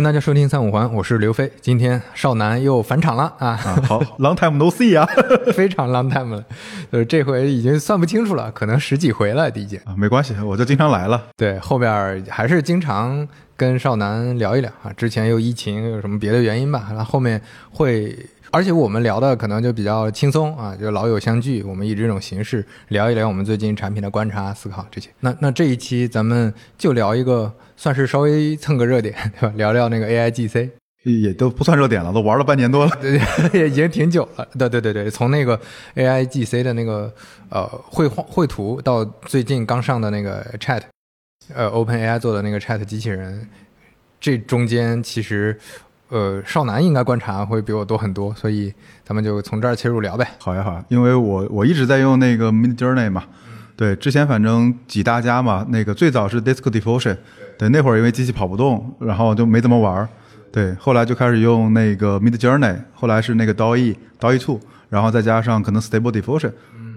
欢迎大家收听三五环，我是刘飞。今天少南又返场了啊！啊，好，long time no see 啊，非常 long time 了，就是这回已经算不清楚了，可能十几回了，第一届。啊，没关系，我就经常来了。对，后边还是经常跟少南聊一聊啊。之前又疫情，有什么别的原因吧？然后后面会，而且我们聊的可能就比较轻松啊，就老友相聚，我们以这种形式聊一聊我们最近产品的观察、思考这些。那那这一期咱们就聊一个，算是稍微蹭个热点，对吧？聊聊那个 AIGC。也都不算热点了，都玩了半年多了。对，也已经挺久了。对对对对，从那个 AI GC 的那个呃绘画绘图到最近刚上的那个 Chat，呃 OpenAI 做的那个 Chat 机器人，这中间其实呃少南应该观察会比我多很多，所以咱们就从这儿切入聊呗。好呀好呀，因为我我一直在用那个 Mid Journey 嘛，对，之前反正几大家嘛，那个最早是 Disco Diffusion，对，那会儿因为机器跑不动，然后就没怎么玩。对，后来就开始用那个 Mid Journey，后来是那个 DALL-E、DALL-E Two，然后再加上可能 Stable Diffusion，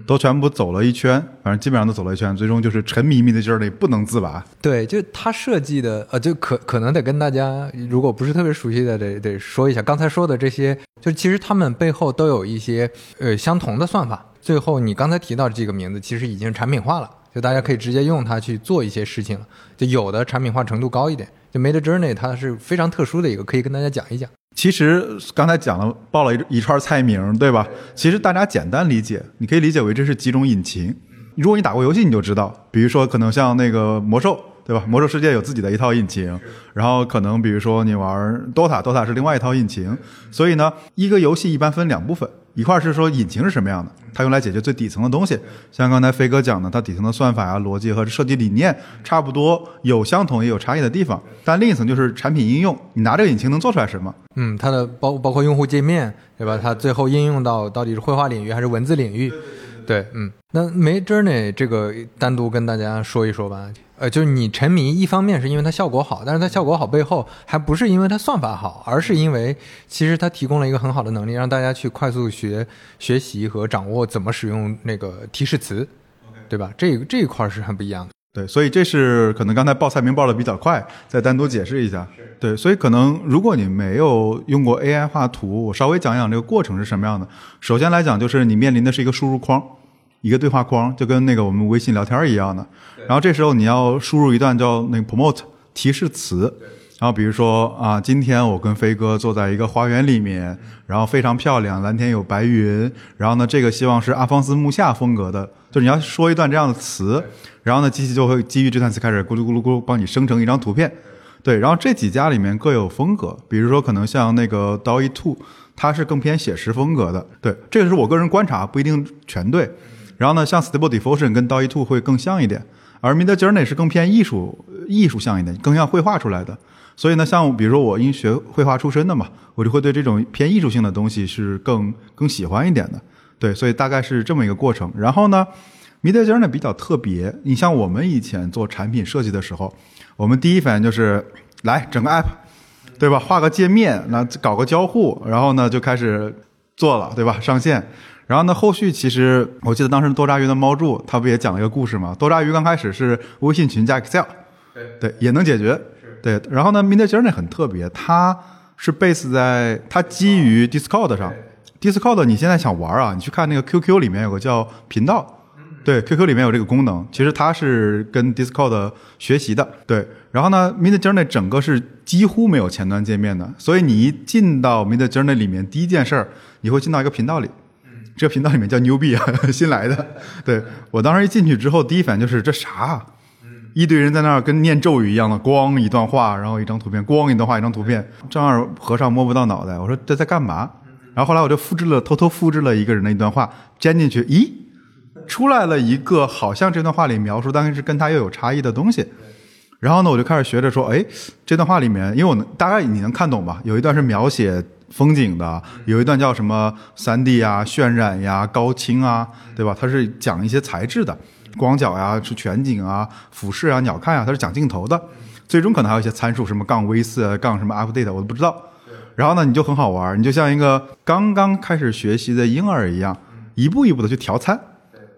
都全部走了一圈，反正基本上都走了一圈，最终就是沉迷 Mid Journey 不能自拔。对，就他设计的，呃，就可可能得跟大家，如果不是特别熟悉的，得得说一下，刚才说的这些，就其实他们背后都有一些呃相同的算法。最后你刚才提到这个名字，其实已经产品化了，就大家可以直接用它去做一些事情了，就有的产品化程度高一点。就 Made Journey 它是非常特殊的一个，可以跟大家讲一讲。其实刚才讲了报了一一串菜名，对吧？其实大家简单理解，你可以理解为这是几种引擎。如果你打过游戏，你就知道，比如说可能像那个魔兽，对吧？魔兽世界有自己的一套引擎，然后可能比如说你玩 DOTA，DOTA 是另外一套引擎。所以呢，一个游戏一般分两部分。一块是说引擎是什么样的，它用来解决最底层的东西，像刚才飞哥讲的，它底层的算法啊、逻辑和设计理念差不多，有相同也有差异的地方。但另一层就是产品应用，你拿这个引擎能做出来什么？嗯，它的包包括用户界面，对吧？它最后应用到到底是绘画领域还是文字领域？对，嗯，那 Mid Journey 这个单独跟大家说一说吧。呃，就是你沉迷，一方面是因为它效果好，但是它效果好背后还不是因为它算法好，而是因为其实它提供了一个很好的能力，让大家去快速学学习和掌握怎么使用那个提示词，对吧？这这一块是很不一样的。对，所以这是可能刚才报菜名报的比较快，再单独解释一下。对，所以可能如果你没有用过 AI 画图，我稍微讲讲这个过程是什么样的。首先来讲，就是你面临的是一个输入框。一个对话框就跟那个我们微信聊天一样的，然后这时候你要输入一段叫那个 promote 提示词，然后比如说啊，今天我跟飞哥坐在一个花园里面，然后非常漂亮，蓝天有白云，然后呢，这个希望是阿方斯木下风格的，就是你要说一段这样的词，然后呢，机器就会基于这段词开始咕噜咕噜咕噜帮你生成一张图片，对，然后这几家里面各有风格，比如说可能像那个 DALL-E Two，它是更偏写实风格的，对，这个是我个人观察，不一定全对。然后呢，像 Stable Diffusion 跟 DALL-E Two 会更像一点，而 Mid Journey 是更偏艺术艺术像一点，更像绘画出来的。所以呢，像比如说我因学绘画出身的嘛，我就会对这种偏艺术性的东西是更更喜欢一点的。对，所以大概是这么一个过程。然后呢，Mid Journey 比较特别，你像我们以前做产品设计的时候，我们第一反应就是来整个 App，对吧？画个界面，那搞个交互，然后呢就开始做了，对吧？上线。然后呢，后续其实我记得当时多抓鱼的猫柱他不也讲了一个故事嘛？多抓鱼刚开始是微信群加 Excel，对对也能解决，对。然后呢，Mid Journey 很特别，它是 base 在它基于 Discord 上，Discord 你现在想玩啊，你去看那个 QQ 里面有个叫频道，对，QQ 里面有这个功能，其实它是跟 Discord 学习的，对。然后呢，Mid Journey 整个是几乎没有前端界面的，所以你一进到 Mid Journey 里面，第一件事儿你会进到一个频道里。这个频道里面叫牛逼啊，新来的。对我当时一进去之后，第一反应就是这啥？一堆人在那儿跟念咒语一样的，咣一段话，然后一张图片，咣一段话，一张图片。正二和尚摸不到脑袋，我说这在干嘛？然后后来我就复制了，偷偷复制了一个人的一段话，粘进去，咦，出来了一个好像这段话里描述，但是跟他又有差异的东西。然后呢，我就开始学着说，哎，这段话里面，因为我能大概你能看懂吧？有一段是描写。风景的有一段叫什么三 D 啊、渲染呀、高清啊，对吧？它是讲一些材质的，广角呀、是全景啊、俯视啊、鸟瞰啊，它是讲镜头的。最终可能还有一些参数，什么杠 V 四、杠什么 update，我都不知道。然后呢，你就很好玩，你就像一个刚刚开始学习的婴儿一样，一步一步的去调参。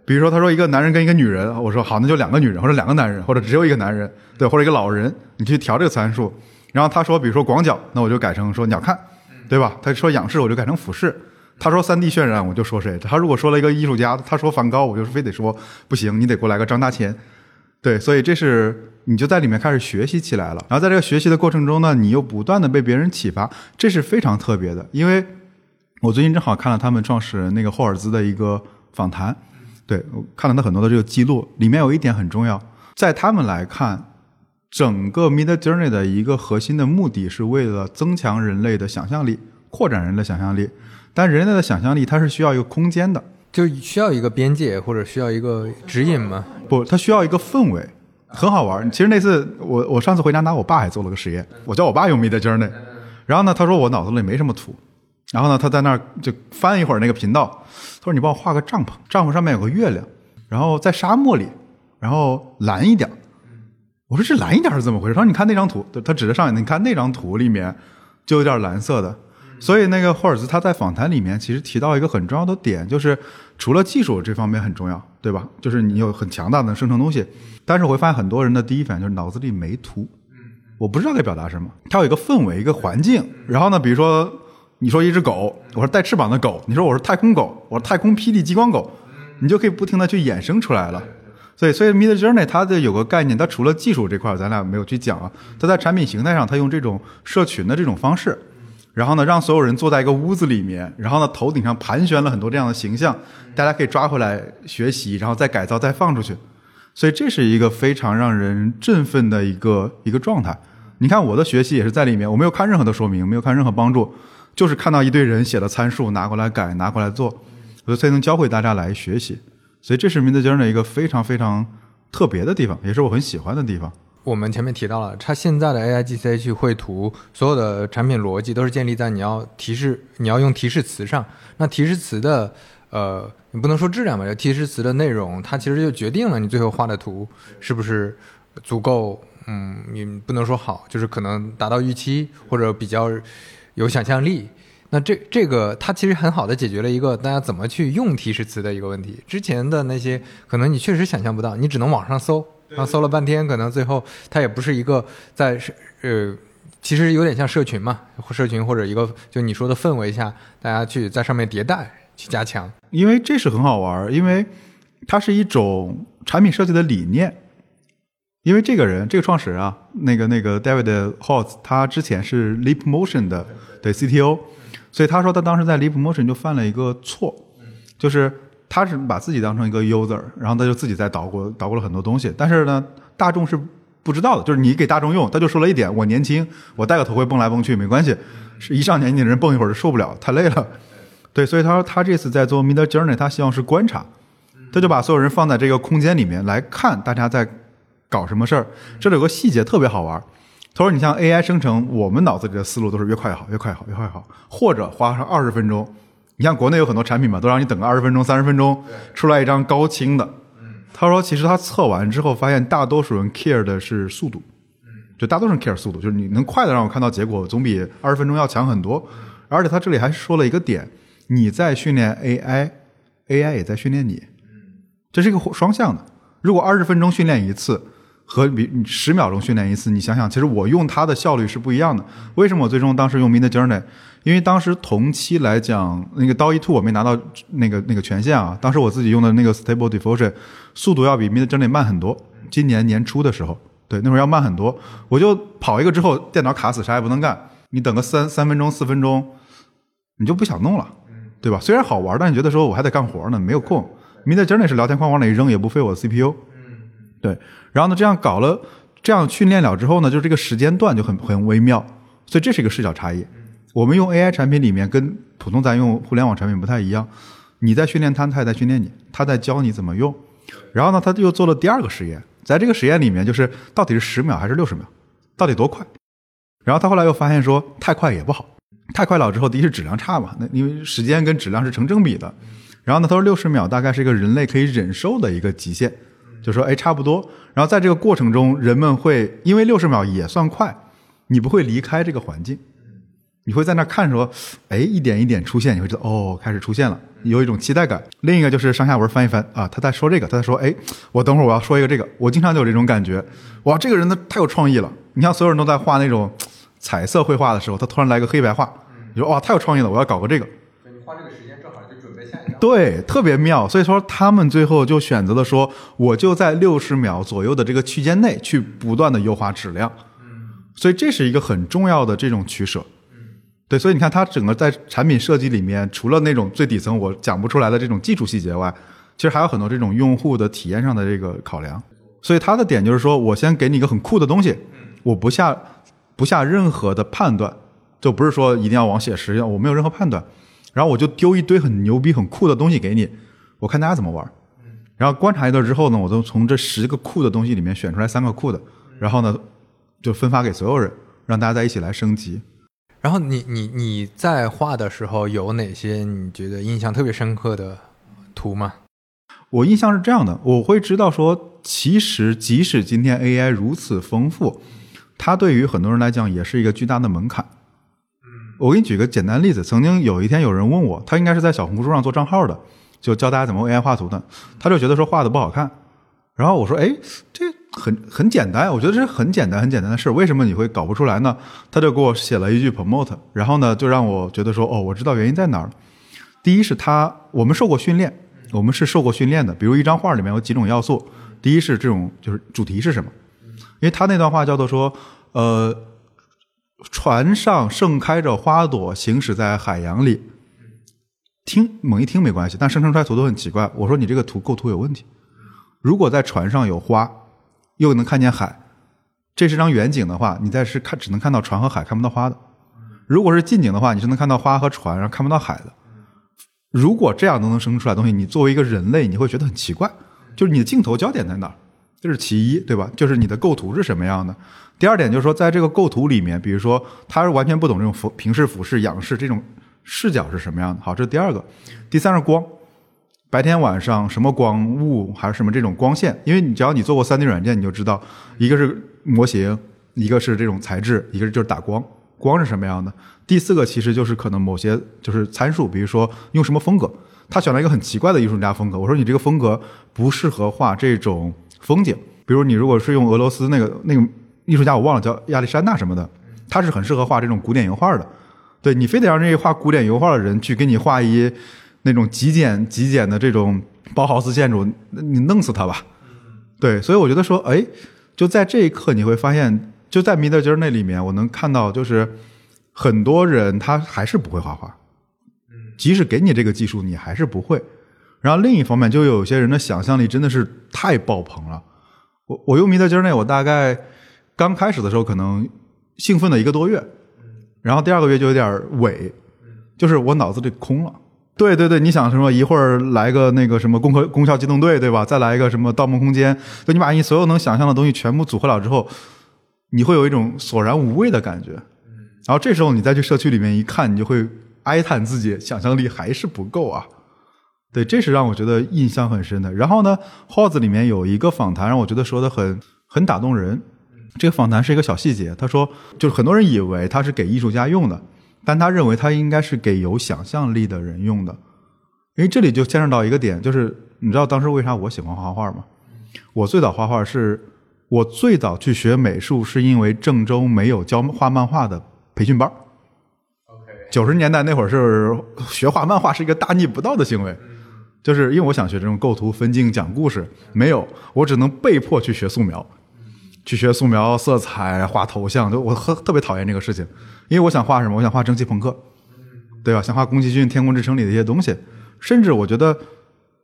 比如说，他说一个男人跟一个女人，我说好，那就两个女人，或者两个男人，或者只有一个男人，对，或者一个老人，你去调这个参数。然后他说，比如说广角，那我就改成说鸟瞰，对吧？他说仰视，我就改成俯视。他说三 D 渲染，我就说谁？他如果说了一个艺术家，他说梵高，我就非得说不行，你得给我来个张大千。对，所以这是你就在里面开始学习起来了。然后在这个学习的过程中呢，你又不断的被别人启发，这是非常特别的。因为我最近正好看了他们创始人那个霍尔兹的一个访谈，对我看了他很多的这个记录，里面有一点很重要，在他们来看，整个 Mid Journey 的一个核心的目的是为了增强人类的想象力，扩展人的想象力。但人类的想象力它是需要一个空间的，就需要一个边界或者需要一个指引吗？不，它需要一个氛围，很好玩。其实那次我我上次回家拿我爸还做了个实验，我叫我爸用 Mid Journey，然后呢，他说我脑子里没什么图，然后呢，他在那儿就翻一会儿那个频道，他说你帮我画个帐篷，帐篷上面有个月亮，然后在沙漠里，然后蓝一点。我说这蓝一点是怎么回事？他说你看那张图，他指着上面，你看那张图里面就有点蓝色的。所以那个霍尔兹他在访谈里面其实提到一个很重要的点，就是除了技术这方面很重要，对吧？就是你有很强大的生成东西，但是我会发现很多人的第一反应就是脑子里没图，我不知道该表达什么。它有一个氛围，一个环境。然后呢，比如说你说一只狗，我说带翅膀的狗，你说我是太空狗，我是太空霹雳激光狗，你就可以不停的去衍生出来了。所以，所以 Mid Journey 它的有个概念，它除了技术这块咱俩没有去讲啊，它在产品形态上，它用这种社群的这种方式。然后呢，让所有人坐在一个屋子里面，然后呢，头顶上盘旋了很多这样的形象，大家可以抓回来学习，然后再改造，再放出去。所以这是一个非常让人振奋的一个一个状态。你看我的学习也是在里面，我没有看任何的说明，没有看任何帮助，就是看到一堆人写的参数拿过来改，拿过来做，我才能教会大家来学习。所以这是 Mid Journey 一个非常非常特别的地方，也是我很喜欢的地方。我们前面提到了，它现在的 AI GC 去绘图，所有的产品逻辑都是建立在你要提示，你要用提示词上。那提示词的，呃，你不能说质量吧，提示词的内容，它其实就决定了你最后画的图是不是足够，嗯，你不能说好，就是可能达到预期或者比较有想象力。那这这个它其实很好的解决了一个大家怎么去用提示词的一个问题。之前的那些可能你确实想象不到，你只能网上搜。然后搜了半天，可能最后它也不是一个在呃，其实有点像社群嘛，社群或者一个就你说的氛围下，大家去在上面迭代去加强。因为这是很好玩，因为它是一种产品设计的理念。因为这个人，这个创始人啊，那个那个 David Holtz，他之前是 Leap Motion 的对 CTO，所以他说他当时在 Leap Motion 就犯了一个错，就是。他是把自己当成一个 user，然后他就自己在捣鼓捣鼓了很多东西，但是呢，大众是不知道的。就是你给大众用，他就说了一点：我年轻，我戴个头盔蹦来蹦去没关系。是一上年纪的人蹦一会儿就受不了，太累了。对，所以他说他这次在做 Mid Journey，他希望是观察，他就把所有人放在这个空间里面来看大家在搞什么事儿。这里有个细节特别好玩，他说你像 AI 生成，我们脑子里的思路都是越快越好，越快越好，越快越好，或者花上二十分钟。你像国内有很多产品嘛，都让你等个二十分钟、三十分钟，出来一张高清的。他说，其实他测完之后发现，大多数人 care 的是速度，就大多数人 care 速度，就是你能快的让我看到结果，总比二十分钟要强很多。而且他这里还说了一个点，你在训练 AI，AI 也在训练你，这是一个双向的。如果二十分钟训练一次。和比十秒钟训练一次，你想想，其实我用它的效率是不一样的。为什么我最终当时用 Mid Journey？因为当时同期来讲，那个刀一 Two 我没拿到那个那个权限啊。当时我自己用的那个 Stable Diffusion 速度要比 Mid Journey 慢很多。今年年初的时候，对，那会儿要慢很多。我就跑一个之后，电脑卡死，啥也不能干。你等个三三分钟、四分钟，你就不想弄了，对吧？虽然好玩，但你觉得说我还得干活呢，没有空。Mid Journey 是聊天框往里一扔，也不费我 CPU。对，然后呢，这样搞了，这样训练了之后呢，就这个时间段就很很微妙，所以这是一个视角差异。我们用 AI 产品里面跟普通咱用互联网产品不太一样，你在训练他，他也在训练你，他在教你怎么用。然后呢，他又做了第二个实验，在这个实验里面，就是到底是十秒还是六十秒，到底多快？然后他后来又发现说，太快也不好，太快了之后，第一是质量差嘛，那因为时间跟质量是成正比的。然后呢，他说六十秒大概是一个人类可以忍受的一个极限。就说哎，差不多。然后在这个过程中，人们会因为六十秒也算快，你不会离开这个环境，你会在那看说，哎，一点一点出现，你会知道哦，开始出现了，有一种期待感。另一个就是上下文翻一翻啊，他在说这个，他在说，哎，我等会儿我要说一个这个，我经常就有这种感觉，哇，这个人他太有创意了。你像所有人都在画那种彩色绘画的时候，他突然来个黑白画，你说哇太有创意了，我要搞个。这个时间正好就准备下一张。对，特别妙。所以说他们最后就选择了说，我就在六十秒左右的这个区间内去不断的优化质量。所以这是一个很重要的这种取舍。对，所以你看，它整个在产品设计里面，除了那种最底层我讲不出来的这种技术细节外，其实还有很多这种用户的体验上的这个考量。所以它的点就是说，我先给你一个很酷的东西，我不下不下任何的判断，就不是说一定要往写实，我没有任何判断，然后我就丢一堆很牛逼、很酷的东西给你，我看大家怎么玩。然后观察一段之后呢，我就从这十个酷的东西里面选出来三个酷的，然后呢就分发给所有人，让大家在一起来升级。然后你你你在画的时候有哪些你觉得印象特别深刻的图吗？我印象是这样的，我会知道说，其实即使今天 AI 如此丰富，它对于很多人来讲也是一个巨大的门槛。我给你举个简单例子，曾经有一天有人问我，他应该是在小红书上做账号的，就教大家怎么 AI 画图的，他就觉得说画的不好看，然后我说，哎，这很很简单，我觉得这是很简单很简单的事，为什么你会搞不出来呢？他就给我写了一句 promote，然后呢，就让我觉得说，哦，我知道原因在哪儿了。第一是他，我们受过训练，我们是受过训练的，比如一张画里面有几种要素，第一是这种就是主题是什么，因为他那段话叫做说，呃。船上盛开着花朵，行驶在海洋里。听猛一听没关系，但生成出来图都很奇怪。我说你这个图构图有问题。如果在船上有花，又能看见海，这是张远景的话，你在是看只能看到船和海，看不到花的。如果是近景的话，你是能看到花和船，然后看不到海的。如果这样都能生成出来东西，你作为一个人类，你会觉得很奇怪，就是你的镜头焦点在哪儿？这是其一，对吧？就是你的构图是什么样的。第二点就是说，在这个构图里面，比如说他是完全不懂这种俯平视、俯视、仰视这种视角是什么样的。好，这是第二个。第三是光，白天晚上什么光雾还是什么这种光线，因为你只要你做过三 D 软件，你就知道，一个是模型，一个是这种材质，一个就是打光，光是什么样的。第四个其实就是可能某些就是参数，比如说用什么风格。他选了一个很奇怪的艺术家风格，我说你这个风格不适合画这种风景，比如你如果是用俄罗斯那个那个。艺术家我忘了叫亚历山大什么的，他是很适合画这种古典油画的。对你非得让这些画古典油画的人去给你画一那种极简极简的这种包豪斯建筑，你弄死他吧。对，所以我觉得说，哎，就在这一刻你会发现，就在米德金那里面，我能看到就是很多人他还是不会画画，即使给你这个技术，你还是不会。然后另一方面，就有些人的想象力真的是太爆棚了。我我用米德金那，我大概。刚开始的时候可能兴奋了一个多月，然后第二个月就有点萎，就是我脑子里空了。对对对，你想什么？一会儿来个那个什么攻壳攻壳机动队，对吧？再来一个什么盗梦空间？就你把你所有能想象的东西全部组合了之后，你会有一种索然无味的感觉。然后这时候你再去社区里面一看，你就会哀叹自己想象力还是不够啊。对，这是让我觉得印象很深的。然后呢，耗子里面有一个访谈让我觉得说的很很打动人。这个访谈是一个小细节，他说，就是很多人以为他是给艺术家用的，但他认为他应该是给有想象力的人用的，因为这里就牵扯到一个点，就是你知道当时为啥我喜欢画画吗？我最早画画是我最早去学美术，是因为郑州没有教画漫画的培训班。九十年代那会儿是学画漫画是一个大逆不道的行为，就是因为我想学这种构图、分镜、讲故事，没有，我只能被迫去学素描。去学素描、色彩、画头像，就我特特别讨厌这个事情，因为我想画什么？我想画蒸汽朋克，对吧？想画宫崎骏《天空之城》里的一些东西，甚至我觉得，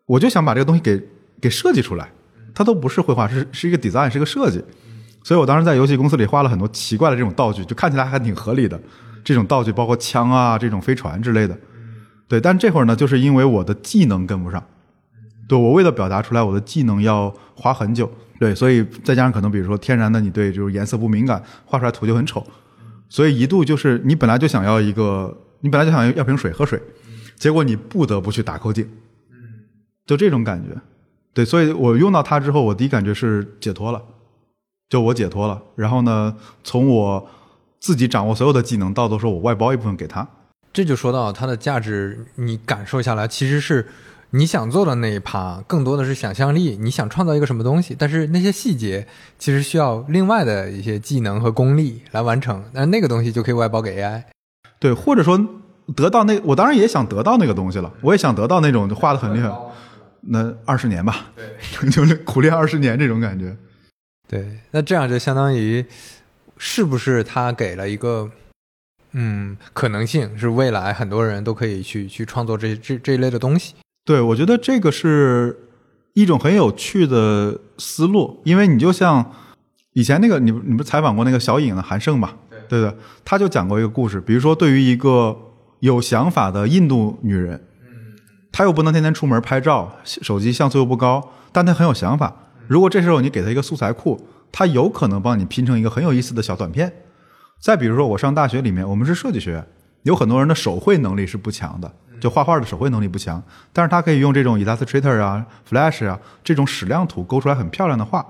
我就想把这个东西给给设计出来，它都不是绘画，是是一个 design，是一个设计。所以我当时在游戏公司里画了很多奇怪的这种道具，就看起来还挺合理的。这种道具包括枪啊、这种飞船之类的，对。但这会儿呢，就是因为我的技能跟不上，对我为了表达出来，我的技能要花很久。对，所以再加上可能，比如说天然的你对就是颜色不敏感，画出来图就很丑，所以一度就是你本来就想要一个，你本来就想要瓶水喝水，结果你不得不去打口井，就这种感觉。对，所以我用到它之后，我第一感觉是解脱了，就我解脱了。然后呢，从我自己掌握所有的技能，到都说我外包一部分给他，这就说到它的价值，你感受下来其实是。你想做的那一趴更多的是想象力，你想创造一个什么东西，但是那些细节其实需要另外的一些技能和功力来完成，那那个东西就可以外包给 AI。对，或者说得到那，我当然也想得到那个东西了，我也想得到那种画的很厉害，那二十年吧，对，就是苦练二十年这种感觉。对，那这样就相当于是不是他给了一个嗯可能性，是未来很多人都可以去去创作这这这一类的东西。对，我觉得这个是一种很有趣的思路，因为你就像以前那个，你你不是采访过那个小影的韩胜嘛？对的，他就讲过一个故事，比如说对于一个有想法的印度女人，她又不能天天出门拍照，手机像素又不高，但她很有想法。如果这时候你给她一个素材库，她有可能帮你拼成一个很有意思的小短片。再比如说，我上大学里面，我们是设计学院，有很多人的手绘能力是不强的。就画画的手绘能力不强，但是他可以用这种 Illustrator 啊、Flash 啊这种矢量图勾出来很漂亮的画，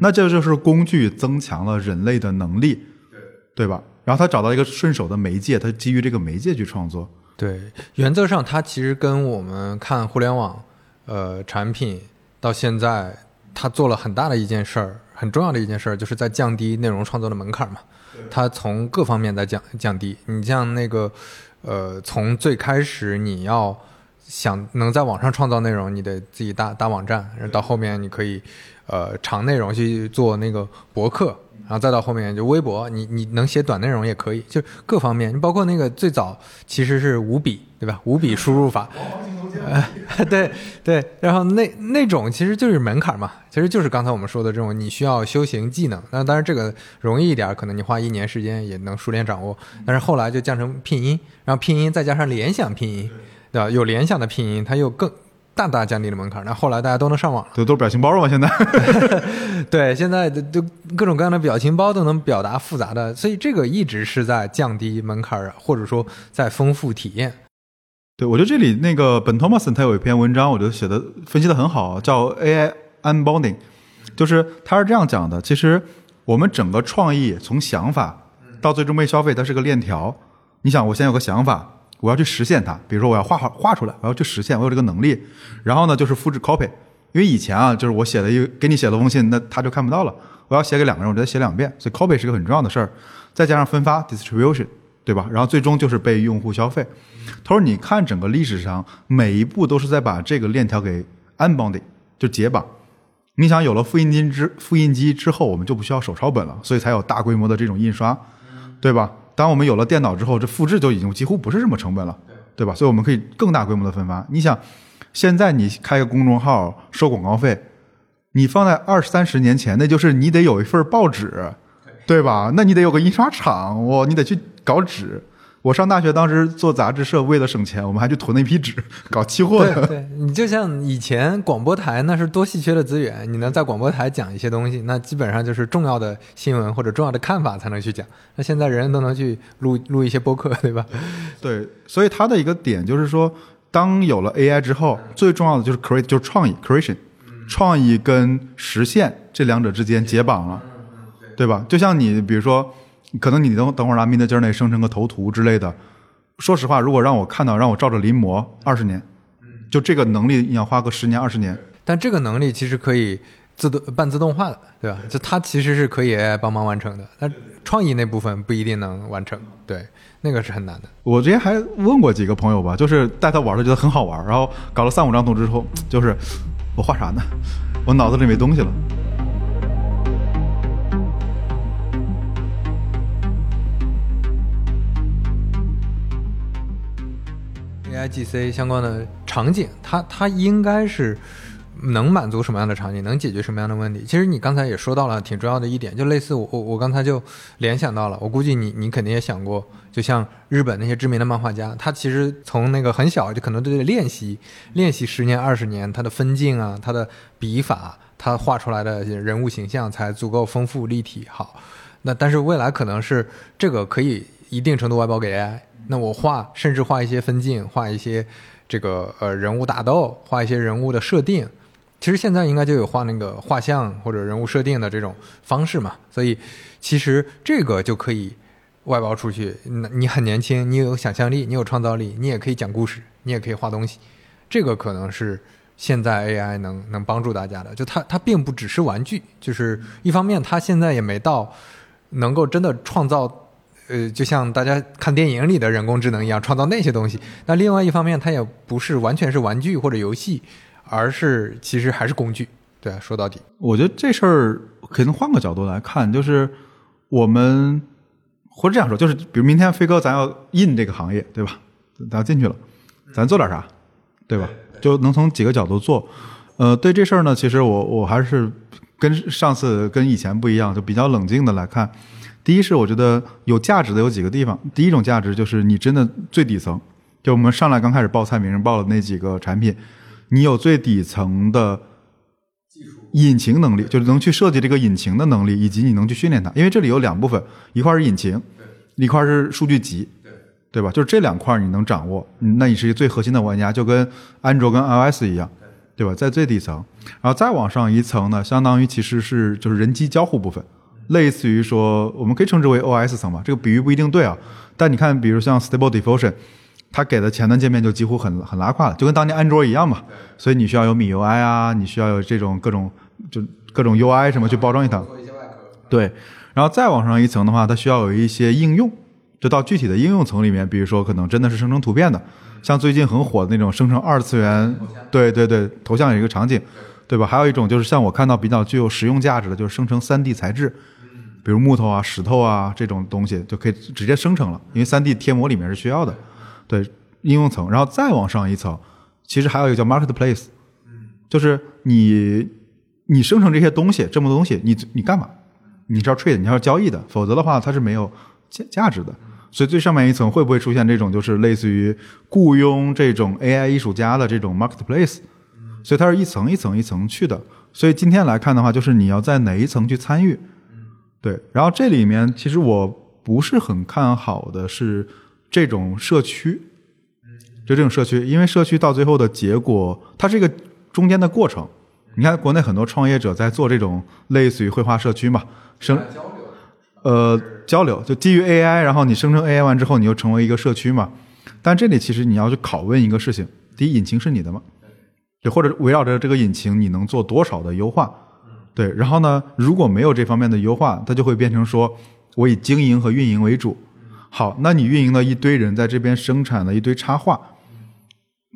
那这就是工具增强了人类的能力，对对吧？然后他找到一个顺手的媒介，他基于这个媒介去创作。对，原则上它其实跟我们看互联网呃产品到现在，它做了很大的一件事儿，很重要的一件事儿，就是在降低内容创作的门槛嘛。它从各方面在降降低。你像那个。呃，从最开始你要想能在网上创造内容，你得自己搭搭网站，到后面你可以呃长内容去做那个博客，然后再到后面就微博，你你能写短内容也可以，就各方面，你包括那个最早其实是五笔，对吧？五笔输入法。对对，然后那那种其实就是门槛嘛，其实就是刚才我们说的这种，你需要修行技能。那当然这个容易一点，可能你花一年时间也能熟练掌握。但是后来就降成拼音，然后拼音再加上联想拼音，对吧？有联想的拼音，它又更大大降低了门槛。那后来大家都能上网了，对都是表情包了嘛？现在，对，现在都各种各样的表情包都能表达复杂的，所以这个一直是在降低门槛，或者说在丰富体验。对，我觉得这里那个本托马森他有一篇文章，我觉得写的分析的很好，叫 AI unbounding，就是他是这样讲的：其实我们整个创意从想法到最终被消费，它是个链条。你想，我先有个想法，我要去实现它，比如说我要画画画出来，我要去实现，我有这个能力。然后呢，就是复制 copy，因为以前啊，就是我写了一给你写了封信，那他就看不到了。我要写给两个人，我得写两遍，所以 copy 是个很重要的事儿。再加上分发 distribution。对吧？然后最终就是被用户消费。他说：“你看整个历史上每一步都是在把这个链条给 unbonding，就解绑。你想有了复印机之复印机之后，我们就不需要手抄本了，所以才有大规模的这种印刷，对吧？当我们有了电脑之后，这复制就已经几乎不是什么成本了，对吧？所以我们可以更大规模的分发。你想，现在你开个公众号收广告费，你放在二三十年前，那就是你得有一份报纸，对吧？那你得有个印刷厂，哇，你得去。”搞纸，我上大学当时做杂志社，为了省钱，我们还去囤那批纸，搞期货的。对，你就像以前广播台，那是多稀缺的资源，你能在广播台讲一些东西，那基本上就是重要的新闻或者重要的看法才能去讲。那现在人人都能去录录一些播客，对吧？对，所以它的一个点就是说，当有了 AI 之后，最重要的就是 create，就是创意 creation，创意跟实现这两者之间解绑了，对吧？就像你比如说。可能你等等会儿拿 Midjourney 生成个头图之类的，说实话，如果让我看到让我照着临摹二十年，就这个能力你要花个十年二十年。但这个能力其实可以自动半自动化的，对吧？就它其实是可以帮忙完成的，但创意那部分不一定能完成，对，那个是很难的。我之前还问过几个朋友吧，就是带他玩的觉得很好玩，然后搞了三五张图之后，就是我画啥呢？我脑子里没东西了。A I G C 相关的场景，它它应该是能满足什么样的场景，能解决什么样的问题？其实你刚才也说到了挺重要的一点，就类似我我我刚才就联想到了，我估计你你肯定也想过，就像日本那些知名的漫画家，他其实从那个很小就可能都得练习练习十年二十年，他的分镜啊，他的笔法，他画出来的人物形象才足够丰富立体好。那但是未来可能是这个可以一定程度外包给 AI。那我画，甚至画一些分镜，画一些这个呃人物打斗，画一些人物的设定。其实现在应该就有画那个画像或者人物设定的这种方式嘛。所以其实这个就可以外包出去。那你很年轻，你有想象力，你有创造力，你也可以讲故事，你也可以画东西。这个可能是现在 AI 能能帮助大家的。就它它并不只是玩具，就是一方面它现在也没到能够真的创造，呃，就像大家看电影里的人工智能一样创造那些东西。那另外一方面，它也不是完全是玩具或者游戏，而是其实还是工具。对啊，说到底，我觉得这事儿可能换个角度来看，就是我们或者这样说，就是比如明天飞哥咱要印这个行业，对吧？咱要进去了，咱做点啥，对吧？就能从几个角度做。呃，对这事儿呢，其实我我还是跟上次跟以前不一样，就比较冷静的来看。第一是我觉得有价值的有几个地方，第一种价值就是你真的最底层，就我们上来刚开始报菜名报的那几个产品，你有最底层的。引擎能力就是能去设计这个引擎的能力，以及你能去训练它。因为这里有两部分，一块是引擎，一块是数据集，对对吧？就是这两块你能掌握，那你是一个最核心的玩家，就跟安卓跟 iOS 一样，对吧？在最底层，然后再往上一层呢，相当于其实是就是人机交互部分，类似于说我们可以称之为 OS 层吧。这个比喻不一定对啊，但你看，比如像 Stable Diffusion。它给的前端界面就几乎很很拉胯了，就跟当年安卓一样嘛。所以你需要有米 UI 啊，你需要有这种各种就各种 UI 什么去包装一套。对，然后再往上一层的话，它需要有一些应用，就到具体的应用层里面，比如说可能真的是生成图片的，像最近很火的那种生成二次元，对对对，头像有一个场景，对吧？还有一种就是像我看到比较具有实用价值的，就是生成 3D 材质，比如木头啊、石头啊这种东西就可以直接生成了，因为 3D 贴膜里面是需要的。对应用层，然后再往上一层，其实还有一个叫 marketplace，就是你你生成这些东西，这么多东西，你你干嘛？你是要 trade，你要交易的，否则的话它是没有价价值的。所以最上面一层会不会出现这种就是类似于雇佣这种 AI 艺术家的这种 marketplace？所以它是一层一层一层去的。所以今天来看的话，就是你要在哪一层去参与？对，然后这里面其实我不是很看好的是。这种社区，就这种社区，因为社区到最后的结果，它是一个中间的过程。你看，国内很多创业者在做这种类似于绘画社区嘛，生呃交流，就基于 AI，然后你生成 AI 完之后，你又成为一个社区嘛。但这里其实你要去拷问一个事情：第一，引擎是你的吗？对，或者围绕着这个引擎，你能做多少的优化？对，然后呢，如果没有这方面的优化，它就会变成说我以经营和运营为主。好，那你运营了一堆人在这边生产了一堆插画，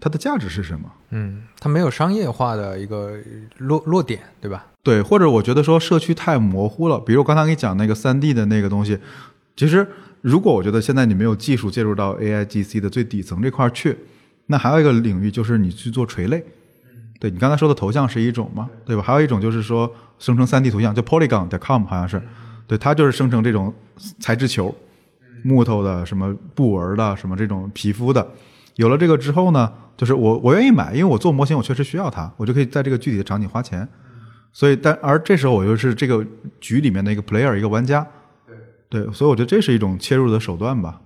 它的价值是什么？嗯，它没有商业化的一个落落点，对吧？对，或者我觉得说社区太模糊了。比如我刚才给你讲那个三 D 的那个东西，其实如果我觉得现在你没有技术介入到 AIGC 的最底层这块去，那还有一个领域就是你去做垂类。对你刚才说的头像是一种嘛，对吧？还有一种就是说生成三 D 图像，叫 Polygon.com 好像是，对，它就是生成这种材质球。木头的什么布纹的什么这种皮肤的，有了这个之后呢，就是我我愿意买，因为我做模型我确实需要它，我就可以在这个具体的场景花钱。所以，但而这时候我又是这个局里面的一个 player 一个玩家，对对，所以我觉得这是一种切入的手段吧。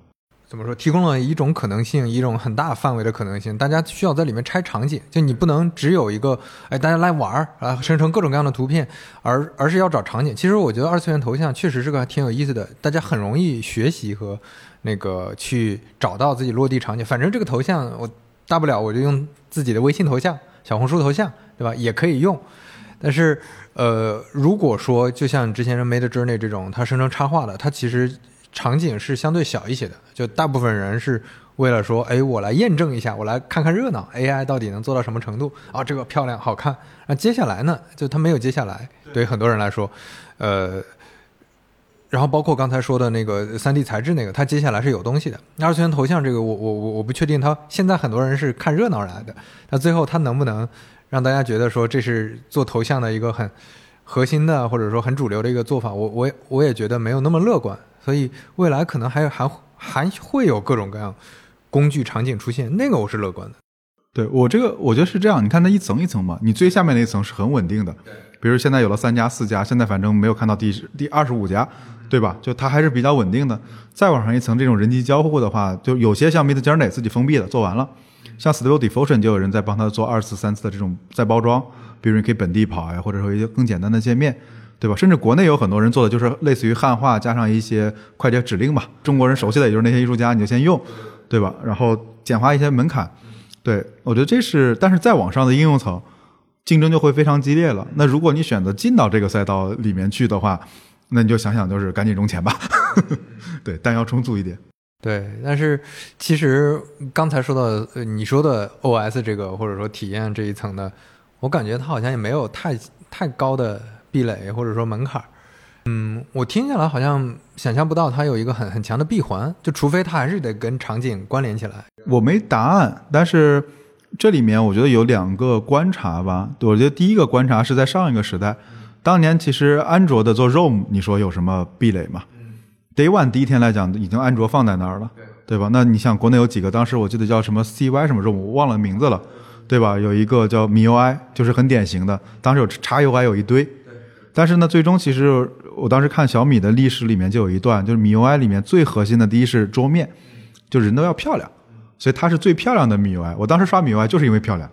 怎么说？提供了一种可能性，一种很大范围的可能性。大家需要在里面拆场景，就你不能只有一个，哎，大家来玩儿啊，生成各种各样的图片，而而是要找场景。其实我觉得二次元头像确实是个挺有意思的，大家很容易学习和那个去找到自己落地场景。反正这个头像，我大不了我就用自己的微信头像、小红书头像，对吧？也可以用。但是，呃，如果说就像之前 Made Journey 这种，它生成插画的，它其实。场景是相对小一些的，就大部分人是为了说，哎，我来验证一下，我来看看热闹，AI 到底能做到什么程度啊？这个漂亮好看。那接下来呢？就它没有接下来，对于很多人来说，呃，然后包括刚才说的那个三 D 材质那个，它接下来是有东西的。二次元头像这个，我我我我不确定，它现在很多人是看热闹来的，那最后它能不能让大家觉得说这是做头像的一个很核心的，或者说很主流的一个做法？我我我也觉得没有那么乐观。所以未来可能还还还会有各种各样工具场景出现，那个我是乐观的。对我这个，我觉得是这样。你看它一层一层嘛，你最下面那一层是很稳定的。比如现在有了三家四家，现在反正没有看到第第二十五家，对吧？就它还是比较稳定的。再往上一层，这种人机交互的话，就有些像 Midjourney 自己封闭的做完了，像 Stable Diffusion 就有人在帮他做二次、三次的这种再包装，比如你可以本地跑呀，或者说一些更简单的界面。对吧？甚至国内有很多人做的就是类似于汉化加上一些快捷指令吧。中国人熟悉的也就是那些艺术家，你就先用，对吧？然后简化一些门槛。对，我觉得这是，但是再往上的应用层，竞争就会非常激烈了。那如果你选择进到这个赛道里面去的话，那你就想想，就是赶紧融钱吧，对，弹药充足一点。对，但是其实刚才说到呃你说的 OS 这个或者说体验这一层的，我感觉它好像也没有太太高的壁垒或者说门槛儿。嗯，我听下来好像想象不到它有一个很很强的闭环，就除非它还是得跟场景关联起来。我没答案，但是这里面我觉得有两个观察吧。我觉得第一个观察是在上一个时代，当年其实安卓的做 ROM，你说有什么壁垒吗？Day One 第一天来讲，已经安卓放在那儿了，对吧？那你像国内有几个，当时我记得叫什么 CY 什么 ROM，我忘了名字了，对吧？有一个叫 MIUI，就是很典型的，当时有 XUI 有一堆，但是呢，最终其实我当时看小米的历史里面就有一段，就是 MIUI 里面最核心的第一是桌面，就人都要漂亮，所以它是最漂亮的 MIUI。我当时刷 MIUI 就是因为漂亮。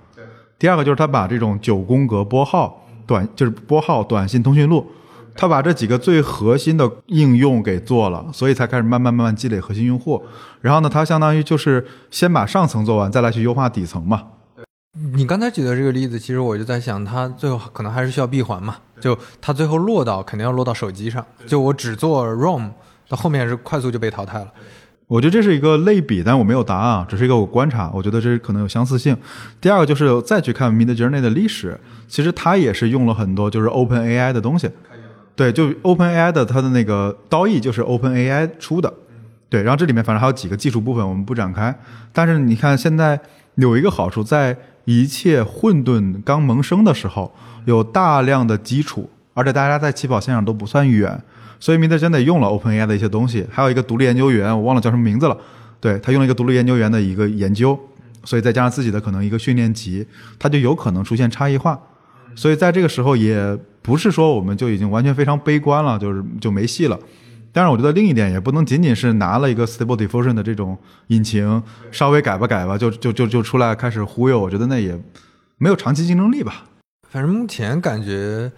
第二个就是它把这种九宫格拨号短，就是拨号短信通讯录，它把这几个最核心的应用给做了，所以才开始慢慢慢慢积累核心用户。然后呢，它相当于就是先把上层做完，再来去优化底层嘛。你刚才举的这个例子，其实我就在想，它最后可能还是需要闭环嘛，就它最后落到肯定要落到手机上。就我只做 ROM，到后面是快速就被淘汰了。我觉得这是一个类比，但我没有答案，只是一个我观察。我觉得这可能有相似性。第二个就是再去看 Mid Journey 的历史，其实它也是用了很多就是 Open AI 的东西。对，就 Open AI 的它的那个刀翼就是 Open AI 出的。对，然后这里面反正还有几个技术部分我们不展开。但是你看现在有一个好处，在一切混沌刚萌生的时候，有大量的基础，而且大家在起跑线上都不算远。所以 Mid Journey 用了 OpenAI 的一些东西，还有一个独立研究员，我忘了叫什么名字了。对他用了一个独立研究员的一个研究，所以再加上自己的可能一个训练集，它就有可能出现差异化。所以在这个时候，也不是说我们就已经完全非常悲观了，就是就没戏了。当然，我觉得另一点也不能仅仅是拿了一个 Stable Diffusion 的这种引擎，稍微改吧改吧，就就就就出来开始忽悠，我觉得那也没有长期竞争力吧。反正目前感觉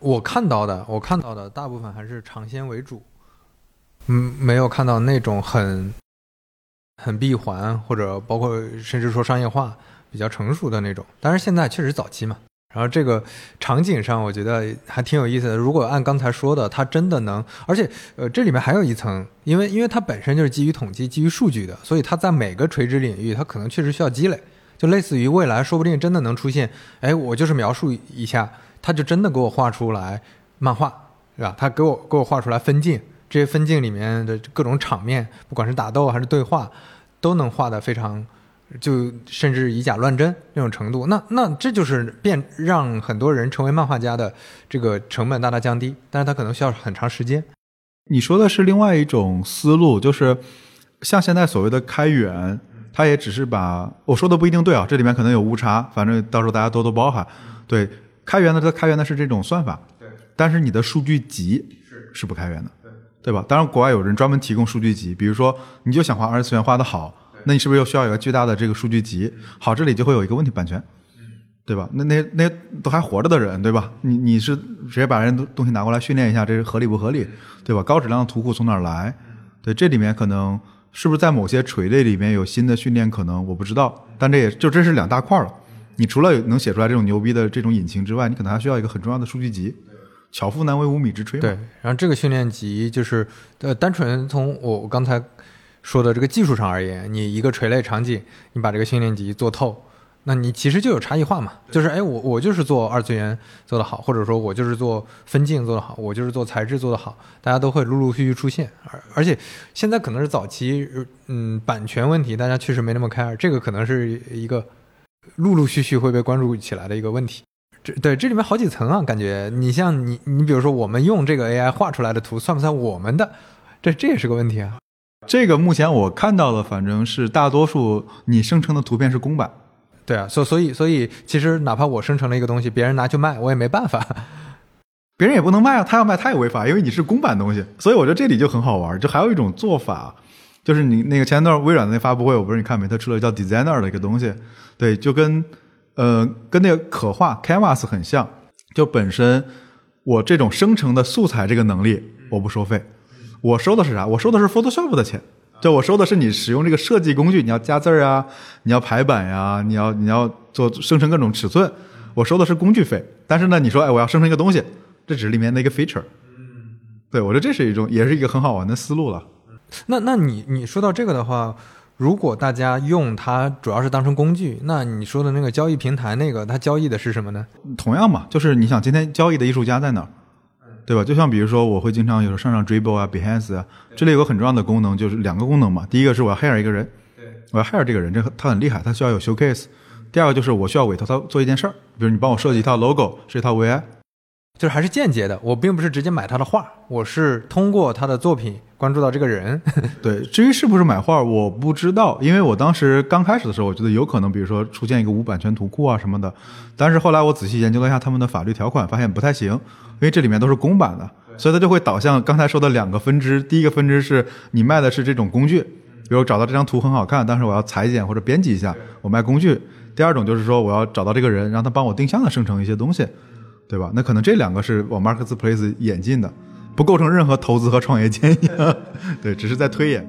我看到的，我看到的大部分还是尝鲜为主，嗯，没有看到那种很很闭环或者包括甚至说商业化比较成熟的那种。当然现在确实早期嘛。然后这个场景上，我觉得还挺有意思的。如果按刚才说的，它真的能，而且呃，这里面还有一层，因为因为它本身就是基于统计、基于数据的，所以它在每个垂直领域，它可能确实需要积累。就类似于未来，说不定真的能出现，哎，我就是描述一下，它就真的给我画出来漫画，是吧？它给我给我画出来分镜，这些分镜里面的各种场面，不管是打斗还是对话，都能画得非常，就甚至以假乱真那种程度。那那这就是变让很多人成为漫画家的这个成本大大降低，但是他可能需要很长时间。你说的是另外一种思路，就是像现在所谓的开源，他也只是把我说的不一定对啊，这里面可能有误差，反正到时候大家多多包涵。对，开源的它开源的是这种算法，对，但是你的数据集是是不开源的，对吧？当然，国外有人专门提供数据集，比如说你就想画二次元画的好，那你是不是又需要一个巨大的这个数据集？好，这里就会有一个问题，版权，对吧？那那那都还活着的人，对吧？你你是直接把人东东西拿过来训练一下，这是合理不合理？对吧？高质量的图库从哪儿来？对，这里面可能是不是在某些垂类里面有新的训练可能？我不知道，但这也就这是两大块了。你除了能写出来这种牛逼的这种引擎之外，你可能还需要一个很重要的数据集。巧妇难为无米之炊嘛。对，然后这个训练集就是，呃，单纯从我我刚才说的这个技术上而言，你一个垂类场景，你把这个训练集做透，那你其实就有差异化嘛。就是，哎，我我就是做二次元做得好，或者说我就是做分镜做得好，我就是做材质做得好，大家都会陆陆续续出现。而而且现在可能是早期，嗯，版权问题大家确实没那么 care，这个可能是一个陆陆续续会被关注起来的一个问题。这对这里面好几层啊，感觉你像你你比如说我们用这个 AI 画出来的图算不算我们的？这这也是个问题啊。这个目前我看到的，反正是大多数你生成的图片是公版。对啊，所所以所以其实哪怕我生成了一个东西，别人拿去卖，我也没办法。别人也不能卖啊，他要卖他也违法，因为你是公版东西。所以我觉得这里就很好玩。就还有一种做法，就是你那个前一段微软的那发布会，我不是你看没？他出了叫 Designer 的一个东西，对，就跟呃跟那个可画 Canvas 很像。就本身我这种生成的素材这个能力，我不收费，我收的是啥？我收的是 Photoshop 的钱。就我收的是你使用这个设计工具，你要加字儿啊，你要排版呀、你要你要做生成各种尺寸，我收的是工具费。但是呢，你说哎，我要生成一个东西，这只是里面的一个 feature。对，我觉得这是一种，也是一个很好玩的思路了。那那你你说到这个的话，如果大家用它主要是当成工具，那你说的那个交易平台那个，它交易的是什么呢？同样嘛，就是你想今天交易的艺术家在哪儿，对吧？就像比如说，我会经常有时候上上 Dribble 啊、Behance 啊，这里有个很重要的功能，就是两个功能嘛。第一个是我要 hire 一个人，我要 hire 这个人，这他很厉害，他需要有 showcase。第二个就是我需要委托他做一件事儿，比如你帮我设计一套 logo，设计一套 VI。就是还是间接的，我并不是直接买他的画，我是通过他的作品关注到这个人。对，至于是不是买画，我不知道，因为我当时刚开始的时候，我觉得有可能，比如说出现一个无版权图库啊什么的。但是后来我仔细研究了一下他们的法律条款，发现不太行，因为这里面都是公版的，所以它就会导向刚才说的两个分支。第一个分支是你卖的是这种工具，比如找到这张图很好看，但是我要裁剪或者编辑一下，我卖工具。第二种就是说我要找到这个人，让他帮我定向的生成一些东西。对吧？那可能这两个是往 marketplace 演进的，不构成任何投资和创业建议。对，只是在推演。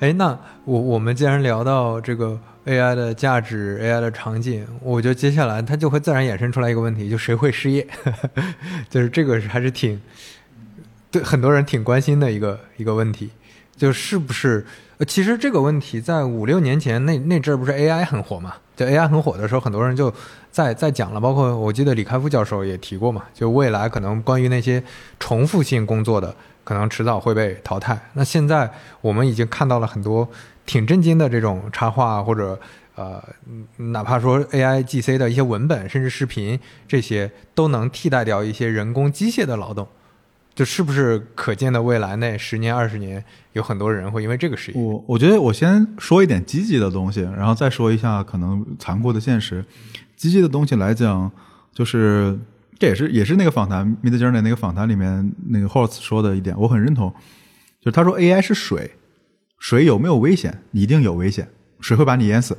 哎，那我我们既然聊到这个 AI 的价值、AI 的场景，我觉得接下来它就会自然衍生出来一个问题，就谁会失业？就是这个是还是挺。对很多人挺关心的一个一个问题，就是不是？其实这个问题在五六年前那那阵儿不是 AI 很火嘛？就 AI 很火的时候，很多人就在在讲了，包括我记得李开复教授也提过嘛，就未来可能关于那些重复性工作的，可能迟早会被淘汰。那现在我们已经看到了很多挺震惊的这种插画，或者呃，哪怕说 AI GC 的一些文本，甚至视频，这些都能替代掉一些人工机械的劳动。就是不是可见的未来那十年二十年，有很多人会因为这个事业。我我觉得我先说一点积极的东西，然后再说一下可能残酷的现实。积极的东西来讲，就是这也是也是那个访谈 Mid Journey 那个访谈里面那个 Horst 说的一点，我很认同。就是他说 AI 是水，水有没有危险？一定有危险，水会把你淹死，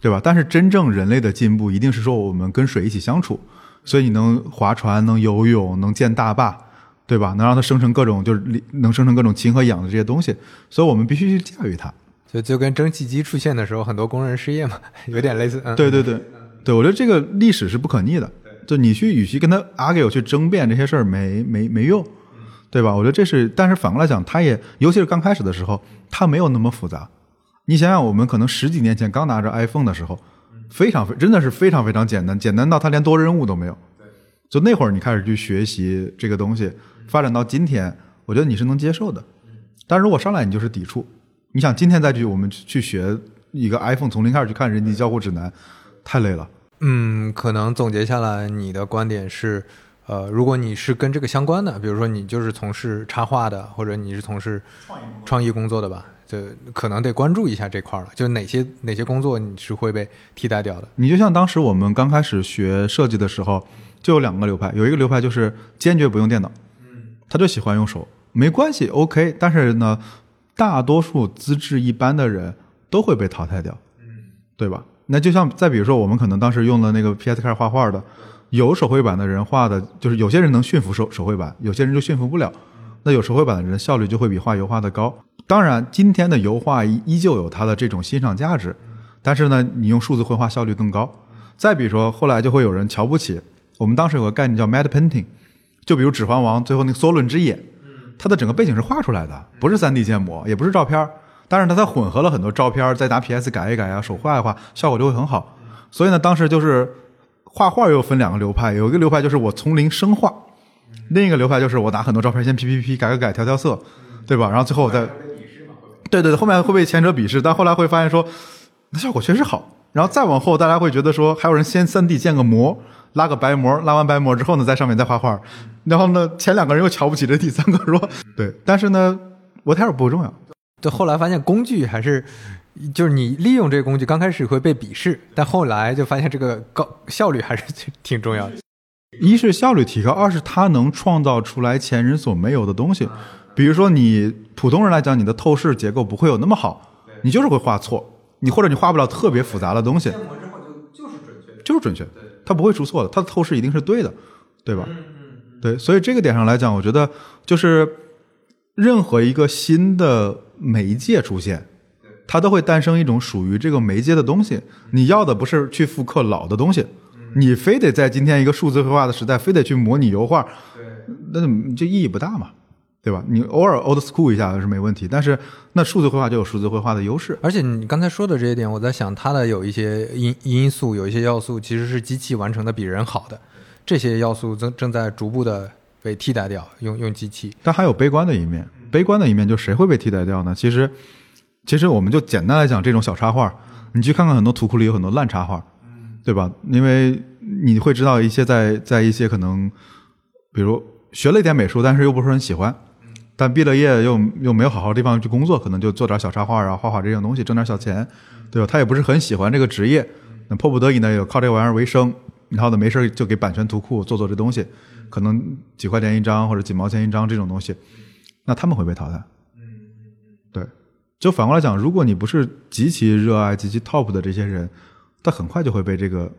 对吧？但是真正人类的进步，一定是说我们跟水一起相处，所以你能划船，能游泳，能建大坝。对吧？能让它生成各种，就是能生成各种氢和氧的这些东西，所以我们必须去驾驭它。就就跟蒸汽机出现的时候，很多工人失业嘛，有点类似。对对对，对我觉得这个历史是不可逆的。就你去与其跟他 argue 去争辩这些事儿，没没没用，对吧？我觉得这是，但是反过来讲，它也，尤其是刚开始的时候，它没有那么复杂。你想想，我们可能十几年前刚拿着 iPhone 的时候，非常非真的是非常非常简单，简单到它连多任务都没有。就那会儿你开始去学习这个东西。发展到今天，我觉得你是能接受的，但如果上来你就是抵触，你想今天再去我们去学一个 iPhone 从零开始去看人机交互指南，太累了。嗯，可能总结下来，你的观点是，呃，如果你是跟这个相关的，比如说你就是从事插画的，或者你是从事创意工作的吧，就可能得关注一下这块了。就哪些哪些工作你是会被替代掉的？你就像当时我们刚开始学设计的时候，就有两个流派，有一个流派就是坚决不用电脑。他就喜欢用手，没关系，OK。但是呢，大多数资质一般的人都会被淘汰掉，对吧？那就像再比如说，我们可能当时用的那个 PS 开始画画的，有手绘板的人画的，就是有些人能驯服手手绘板，有些人就驯服不了。那有手绘板的人效率就会比画油画的高。当然，今天的油画依旧有它的这种欣赏价值，但是呢，你用数字绘画效率更高。再比如说，后来就会有人瞧不起我们当时有个概念叫 Mad Painting。就比如《指环王》最后那个梭伦之眼，它的整个背景是画出来的，不是三 D 建模，也不是照片但是它它混合了很多照片再拿 PS 改一改啊，手画一画，效果就会很好。所以呢，当时就是画画又分两个流派，有一个流派就是我从零生画，另一个流派就是我拿很多照片先 P P P 改改改调调色，对吧？然后最后我再对对对，后面会被前者鄙视，但后来会发现说那效果确实好。然后再往后，大家会觉得说还有人先三 D 建个模。拉个白膜，拉完白膜之后呢，在上面再画画，然后呢，前两个人又瞧不起这第三个，说对，但是呢，whatever 不重要。就后来发现工具还是，就是你利用这个工具，刚开始会被鄙视，但后来就发现这个高效率还是挺重要的。一是效率提高，二是它能创造出来前人所没有的东西。比如说你普通人来讲，你的透视结构不会有那么好，你就是会画错，你或者你画不了特别复杂的东西。建模之后就就是就是准确，它不会出错的，它的透视一定是对的，对吧？对，所以这个点上来讲，我觉得就是任何一个新的媒介出现，它都会诞生一种属于这个媒介的东西。你要的不是去复刻老的东西，你非得在今天一个数字绘画的时代，非得去模拟油画，那这意义不大嘛，对吧？你偶尔 old school 一下是没问题，但是那数字绘画就有数字绘画的优势。而且你刚才说的这一点，我在想，它的有一些因因素，有一些要素其实是机器完成的比人好的，这些要素正正在逐步的被替代掉，用用机器。但还有悲观的一面，悲观的一面就谁会被替代掉呢？其实，其实我们就简单来讲，这种小插画，你去看看很多图库里有很多烂插画，对吧？因为你会知道一些在在一些可能，比如学了一点美术，但是又不是很喜欢，但毕了业又又没有好好地方去工作，可能就做点小插画啊，画画这种东西挣点小钱，对吧？他也不是很喜欢这个职业，那迫不得已呢，有靠这玩意儿为生，然后呢没事儿就给版权图库做做这东西，可能几块钱一张或者几毛钱一张这种东西，那他们会被淘汰。对，就反过来讲，如果你不是极其热爱、极其 top 的这些人，他很快就会被这个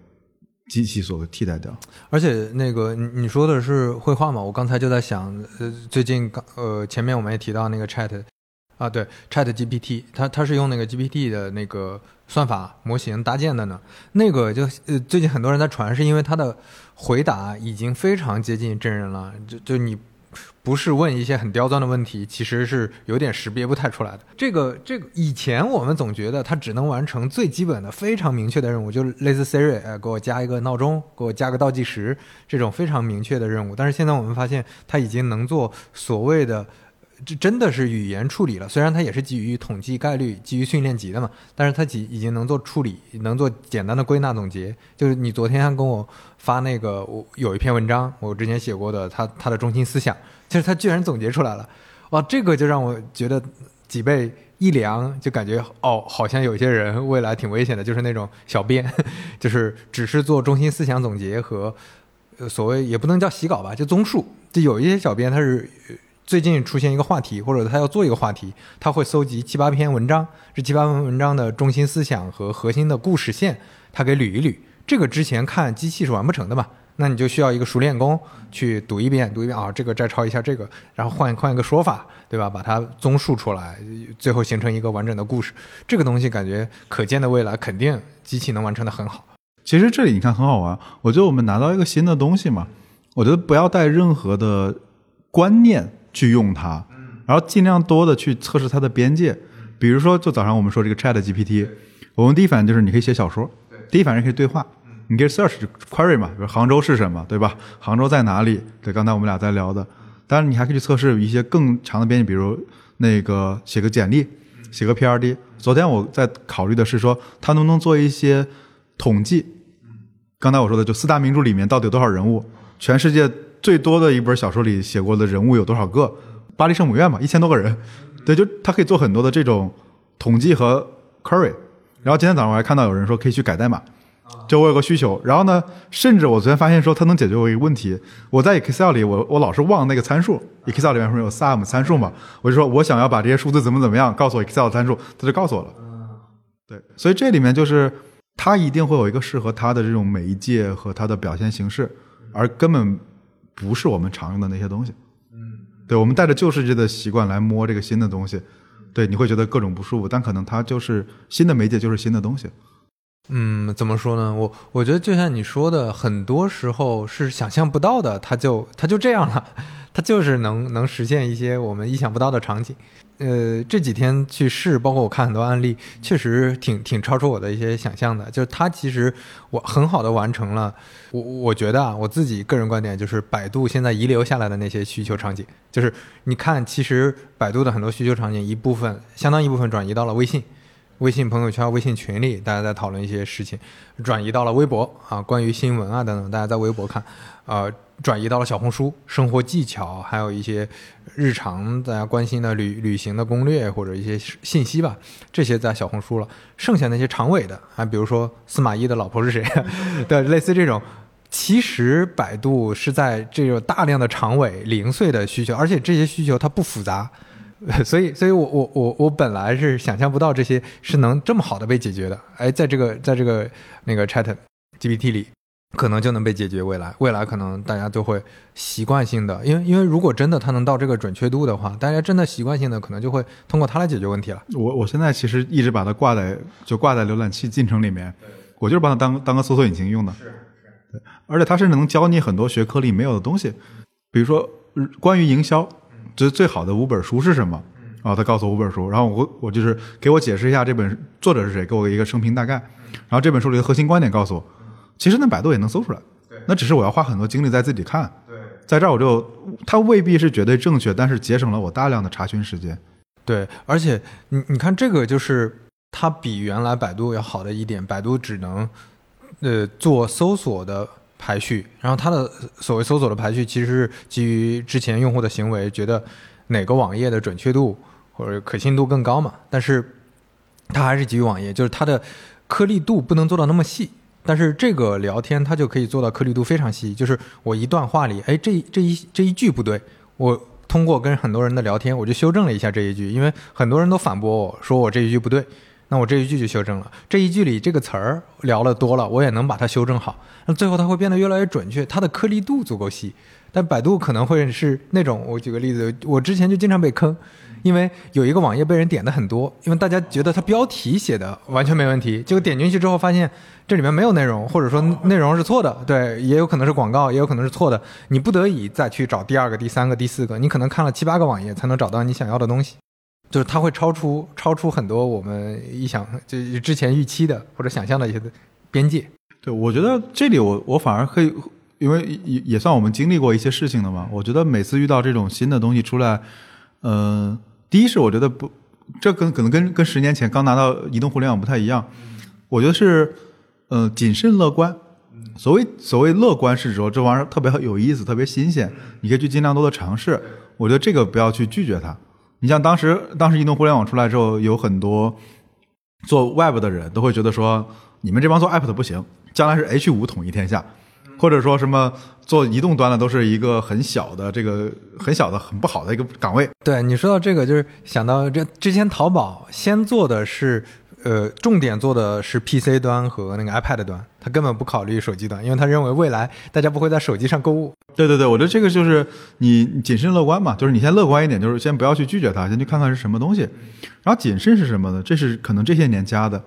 机器所替代掉。而且那个你你说的是绘画嘛？我刚才就在想，呃，最近刚呃前面我们也提到那个 Chat 啊，对 Chat GPT，它它是用那个 GPT 的那个算法模型搭建的呢。那个就呃最近很多人在传，是因为它的回答已经非常接近真人了，就就你。不是问一些很刁钻的问题，其实是有点识别不太出来的。这个这个以前我们总觉得它只能完成最基本的、非常明确的任务，就类似 Siri，呃，给我加一个闹钟，给我加个倒计时这种非常明确的任务。但是现在我们发现，它已经能做所谓的，这真的是语言处理了。虽然它也是基于统计概率、基于训练集的嘛，但是它已已经能做处理，能做简单的归纳总结。就是你昨天还跟我发那个，我有一篇文章，我之前写过的，它它的中心思想。就是他居然总结出来了，哇，这个就让我觉得脊背一凉，就感觉哦，好像有些人未来挺危险的，就是那种小编，就是只是做中心思想总结和所谓也不能叫洗稿吧，就综述。就有一些小编他是最近出现一个话题，或者他要做一个话题，他会搜集七八篇文章，这七八篇文章的中心思想和核心的故事线，他给捋一捋。这个之前看机器是完不成的嘛。那你就需要一个熟练工去读一遍，读一遍啊，这个摘抄一下这个，然后换换一个说法，对吧？把它综述出来，最后形成一个完整的故事。这个东西感觉可见的未来肯定机器能完成的很好。其实这里你看很好玩，我觉得我们拿到一个新的东西嘛，我觉得不要带任何的观念去用它，然后尽量多的去测试它的边界。比如说，就早上我们说这个 Chat GPT，我们第一反应就是你可以写小说，第一反应可以对话。你可以 search query 嘛，比如杭州是什么，对吧？杭州在哪里？对，刚才我们俩在聊的。当然，你还可以去测试一些更长的编辑，比如那个写个简历，写个 PRD。昨天我在考虑的是说，它能不能做一些统计。刚才我说的，就四大名著里面到底有多少人物？全世界最多的一本小说里写过的人物有多少个？巴黎圣母院嘛，一千多个人。对，就它可以做很多的这种统计和 query。然后今天早上我还看到有人说可以去改代码。就我有个需求，然后呢，甚至我昨天发现说它能解决我一个问题。我在 Excel 里，我我老是忘那个参数。Excel 里面不是有 sum 参数嘛？我就说我想要把这些数字怎么怎么样，告诉我 Excel 参数，它就告诉我了。对，所以这里面就是它一定会有一个适合它的这种媒介和它的表现形式，而根本不是我们常用的那些东西。嗯，对，我们带着旧世界的习惯来摸这个新的东西，对，你会觉得各种不舒服，但可能它就是新的媒介，就是新的东西。嗯，怎么说呢？我我觉得就像你说的，很多时候是想象不到的，它就它就这样了，它就是能能实现一些我们意想不到的场景。呃，这几天去试，包括我看很多案例，确实挺挺超出我的一些想象的。就是它其实我很好的完成了，我我觉得啊，我自己个人观点就是百度现在遗留下来的那些需求场景，就是你看，其实百度的很多需求场景一部分，相当一部分转移到了微信。微信朋友圈、微信群里，大家在讨论一些事情，转移到了微博啊，关于新闻啊等等，大家在微博看，呃，转移到了小红书，生活技巧，还有一些日常大家关心的旅旅行的攻略或者一些信息吧，这些在小红书了。剩下那些长尾的啊，比如说司马懿的老婆是谁，对，类似这种，其实百度是在这种大量的长尾零碎的需求，而且这些需求它不复杂。所以，所以我我我我本来是想象不到这些是能这么好的被解决的。哎，在这个在这个那个 Chat GPT 里，可能就能被解决。未来，未来可能大家都会习惯性的，因为因为如果真的它能到这个准确度的话，大家真的习惯性的可能就会通过它来解决问题了。我我现在其实一直把它挂在就挂在浏览器进程里面，我就是把它当当个搜索引擎用的。是是，对，而且它甚至能教你很多学科里没有的东西，比如说关于营销，这最好的五本书是什么？然后他告诉我五本书，然后我我就是给我解释一下这本作者是谁，给我一个生平大概，然后这本书里的核心观点告诉我，其实那百度也能搜出来，那只是我要花很多精力在自己看，在这儿我就它未必是绝对正确，但是节省了我大量的查询时间。对，而且你你看这个就是它比原来百度要好的一点，百度只能呃做搜索的排序，然后它的所谓搜索的排序其实是基于之前用户的行为，觉得哪个网页的准确度。或者可信度更高嘛？但是它还是基于网页，就是它的颗粒度不能做到那么细。但是这个聊天它就可以做到颗粒度非常细，就是我一段话里，哎，这这一这一句不对，我通过跟很多人的聊天，我就修正了一下这一句，因为很多人都反驳我说我这一句不对，那我这一句就修正了。这一句里这个词儿聊了多了，我也能把它修正好。那最后它会变得越来越准确，它的颗粒度足够细。但百度可能会是那种，我举个例子，我之前就经常被坑。因为有一个网页被人点的很多，因为大家觉得它标题写的完全没问题，结果点进去之后发现这里面没有内容，或者说内容是错的，对，也有可能是广告，也有可能是错的，你不得已再去找第二个、第三个、第四个，你可能看了七八个网页才能找到你想要的东西，就是它会超出超出很多我们意想就之前预期的或者想象的一些边界。对，我觉得这里我我反而可以，因为也也算我们经历过一些事情的嘛，我觉得每次遇到这种新的东西出来，嗯。第一是我觉得不，这跟可能跟跟十年前刚拿到移动互联网不太一样。我觉得是，呃，谨慎乐观。所谓所谓乐观是指说这玩意儿特别有意思，特别新鲜，你可以去尽量多的尝试。我觉得这个不要去拒绝它。你像当时当时移动互联网出来之后，有很多做 Web 的人都会觉得说，你们这帮做 App 的不行，将来是 H 五统一天下。或者说什么做移动端的都是一个很小的这个很小的很不好的一个岗位。对你说到这个，就是想到这之前淘宝先做的是，呃，重点做的是 PC 端和那个 iPad 端，他根本不考虑手机端，因为他认为未来大家不会在手机上购物。对对对，我觉得这个就是你谨慎乐观嘛，就是你先乐观一点，就是先不要去拒绝它，先去看看是什么东西。然后谨慎是什么呢？这是可能这些年加的，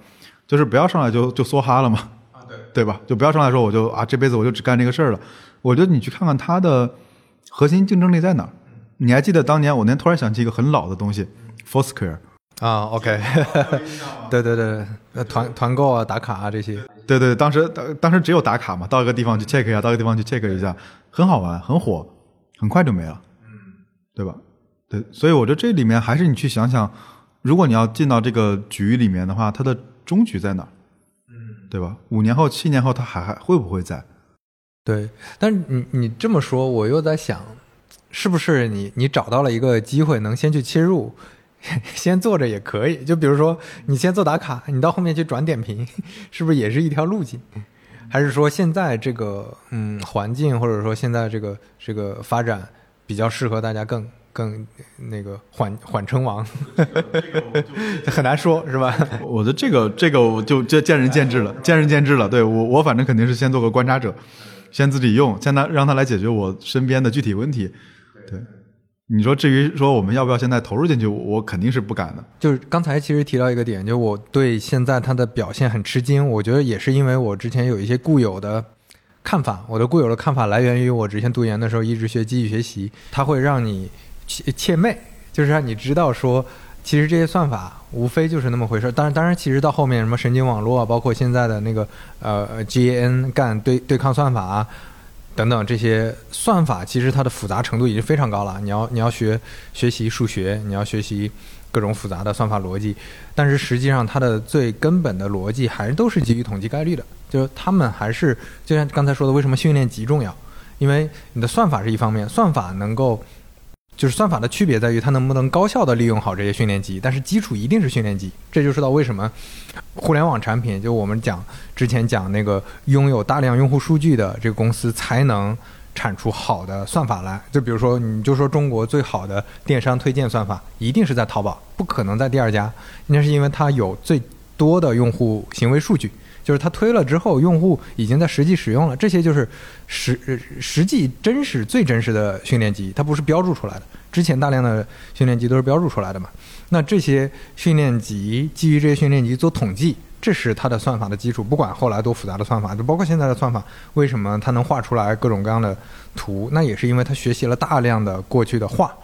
就是不要上来就就梭哈了嘛。对吧？就不要上来说我就啊，这辈子我就只干这个事儿了。我觉得你去看看它的核心竞争力在哪儿。你还记得当年我那天突然想起一个很老的东西，Foursquare 啊？OK，对对对，团团购啊、打卡啊这些。对对，当时当当时只有打卡嘛，到一个地方去 check 一下，到一个地方去 check 一下，很好玩，很火，很快就没了。嗯，对吧？对，所以我觉得这里面还是你去想想，如果你要进到这个局里面的话，它的终局在哪儿？对吧？五年后、七年后，他还还会不会在？对，但是你你这么说，我又在想，是不是你你找到了一个机会，能先去切入，先做着也可以。就比如说，你先做打卡，你到后面去转点评，是不是也是一条路径？还是说现在这个嗯环境，或者说现在这个这个发展比较适合大家更？更那个缓缓称王，很难说是吧？我的这个这个我就就见仁见智了，见仁见智了。对我我反正肯定是先做个观察者，先自己用，先他让他来解决我身边的具体问题。对，你说至于说我们要不要现在投入进去，我肯定是不敢的。就是刚才其实提到一个点，就我对现在他的表现很吃惊，我觉得也是因为我之前有一些固有的。看法，我的固有的看法来源于我之前读研的时候一直学机器学习，它会让你。切切妹，就是让你知道说，其实这些算法无非就是那么回事。当然，当然，其实到后面什么神经网络啊，包括现在的那个呃 GAN 干对对抗算法等等这些算法，其实它的复杂程度已经非常高了。你要你要学学习数学，你要学习各种复杂的算法逻辑，但是实际上它的最根本的逻辑还都是基于统计概率的。就是他们还是就像刚才说的，为什么训练集重要？因为你的算法是一方面，算法能够。就是算法的区别在于它能不能高效的利用好这些训练集，但是基础一定是训练集。这就知道为什么互联网产品，就我们讲之前讲那个拥有大量用户数据的这个公司才能产出好的算法来。就比如说，你就说中国最好的电商推荐算法，一定是在淘宝，不可能在第二家。那是因为它有最多的用户行为数据，就是它推了之后，用户已经在实际使用了，这些就是实实际真实最真实的训练集，它不是标注出来的。之前大量的训练集都是标注出来的嘛？那这些训练集基于这些训练集做统计，这是它的算法的基础。不管后来多复杂的算法，就包括现在的算法，为什么它能画出来各种各样的图？那也是因为它学习了大量的过去的画。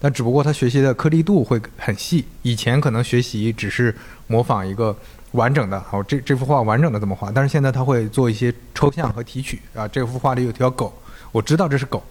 那只不过它学习的颗粒度会很细，以前可能学习只是模仿一个完整的，好，这这幅画完整的怎么画？但是现在他会做一些抽象和提取啊，这幅画里有条狗，我知道这是狗，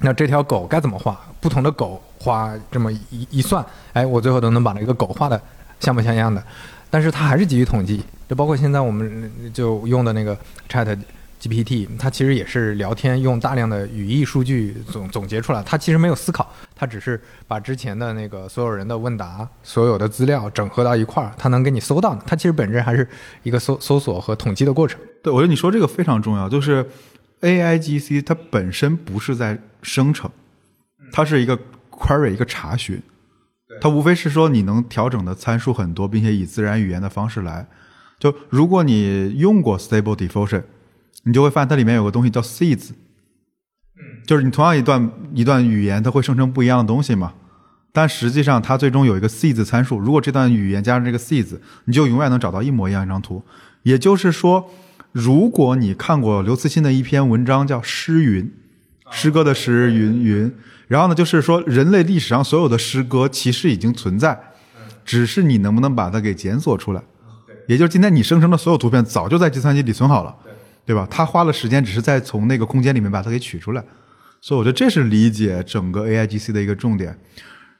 那这条狗该怎么画？不同的狗画这么一一算，哎，我最后都能把那个狗画的像不像样的。但是他还是基于统计，就包括现在我们就用的那个 Chat。GPT 它其实也是聊天，用大量的语义数据总总结出来。它其实没有思考，它只是把之前的那个所有人的问答、所有的资料整合到一块儿，它能给你搜到的。它其实本质还是一个搜搜索和统计的过程。对，我觉得你说这个非常重要，就是 AIGC 它本身不是在生成，它是一个 query 一个查询，它无非是说你能调整的参数很多，并且以自然语言的方式来。就如果你用过 Stable Diffusion。你就会发现它里面有个东西叫 seeds，就是你同样一段一段语言，它会生成不一样的东西嘛。但实际上它最终有一个 seeds 参数，如果这段语言加上这个 seeds，你就永远能找到一模一样一张图。也就是说，如果你看过刘慈欣的一篇文章叫《诗云》，诗歌的诗云云，然后呢，就是说人类历史上所有的诗歌其实已经存在，只是你能不能把它给检索出来。也就是今天你生成的所有图片早就在计算机里存好了。对吧？他花了时间，只是在从那个空间里面把它给取出来，所以我觉得这是理解整个 AIGC 的一个重点。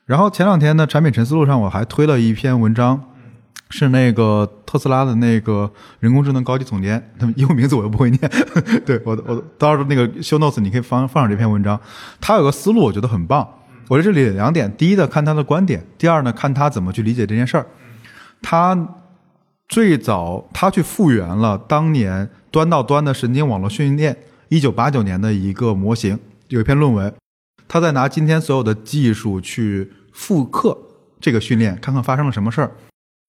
然后前两天呢，产品陈思路上我还推了一篇文章，是那个特斯拉的那个人工智能高级总监，他们英文名字我又不会念，对我我到时候那个 show notes 你可以放放上这篇文章。他有个思路，我觉得很棒。我在这里两点：第一的看他的观点，第二呢看他怎么去理解这件事儿。他最早他去复原了当年。端到端的神经网络训练，一九八九年的一个模型，有一篇论文，他在拿今天所有的技术去复刻这个训练，看看发生了什么事儿。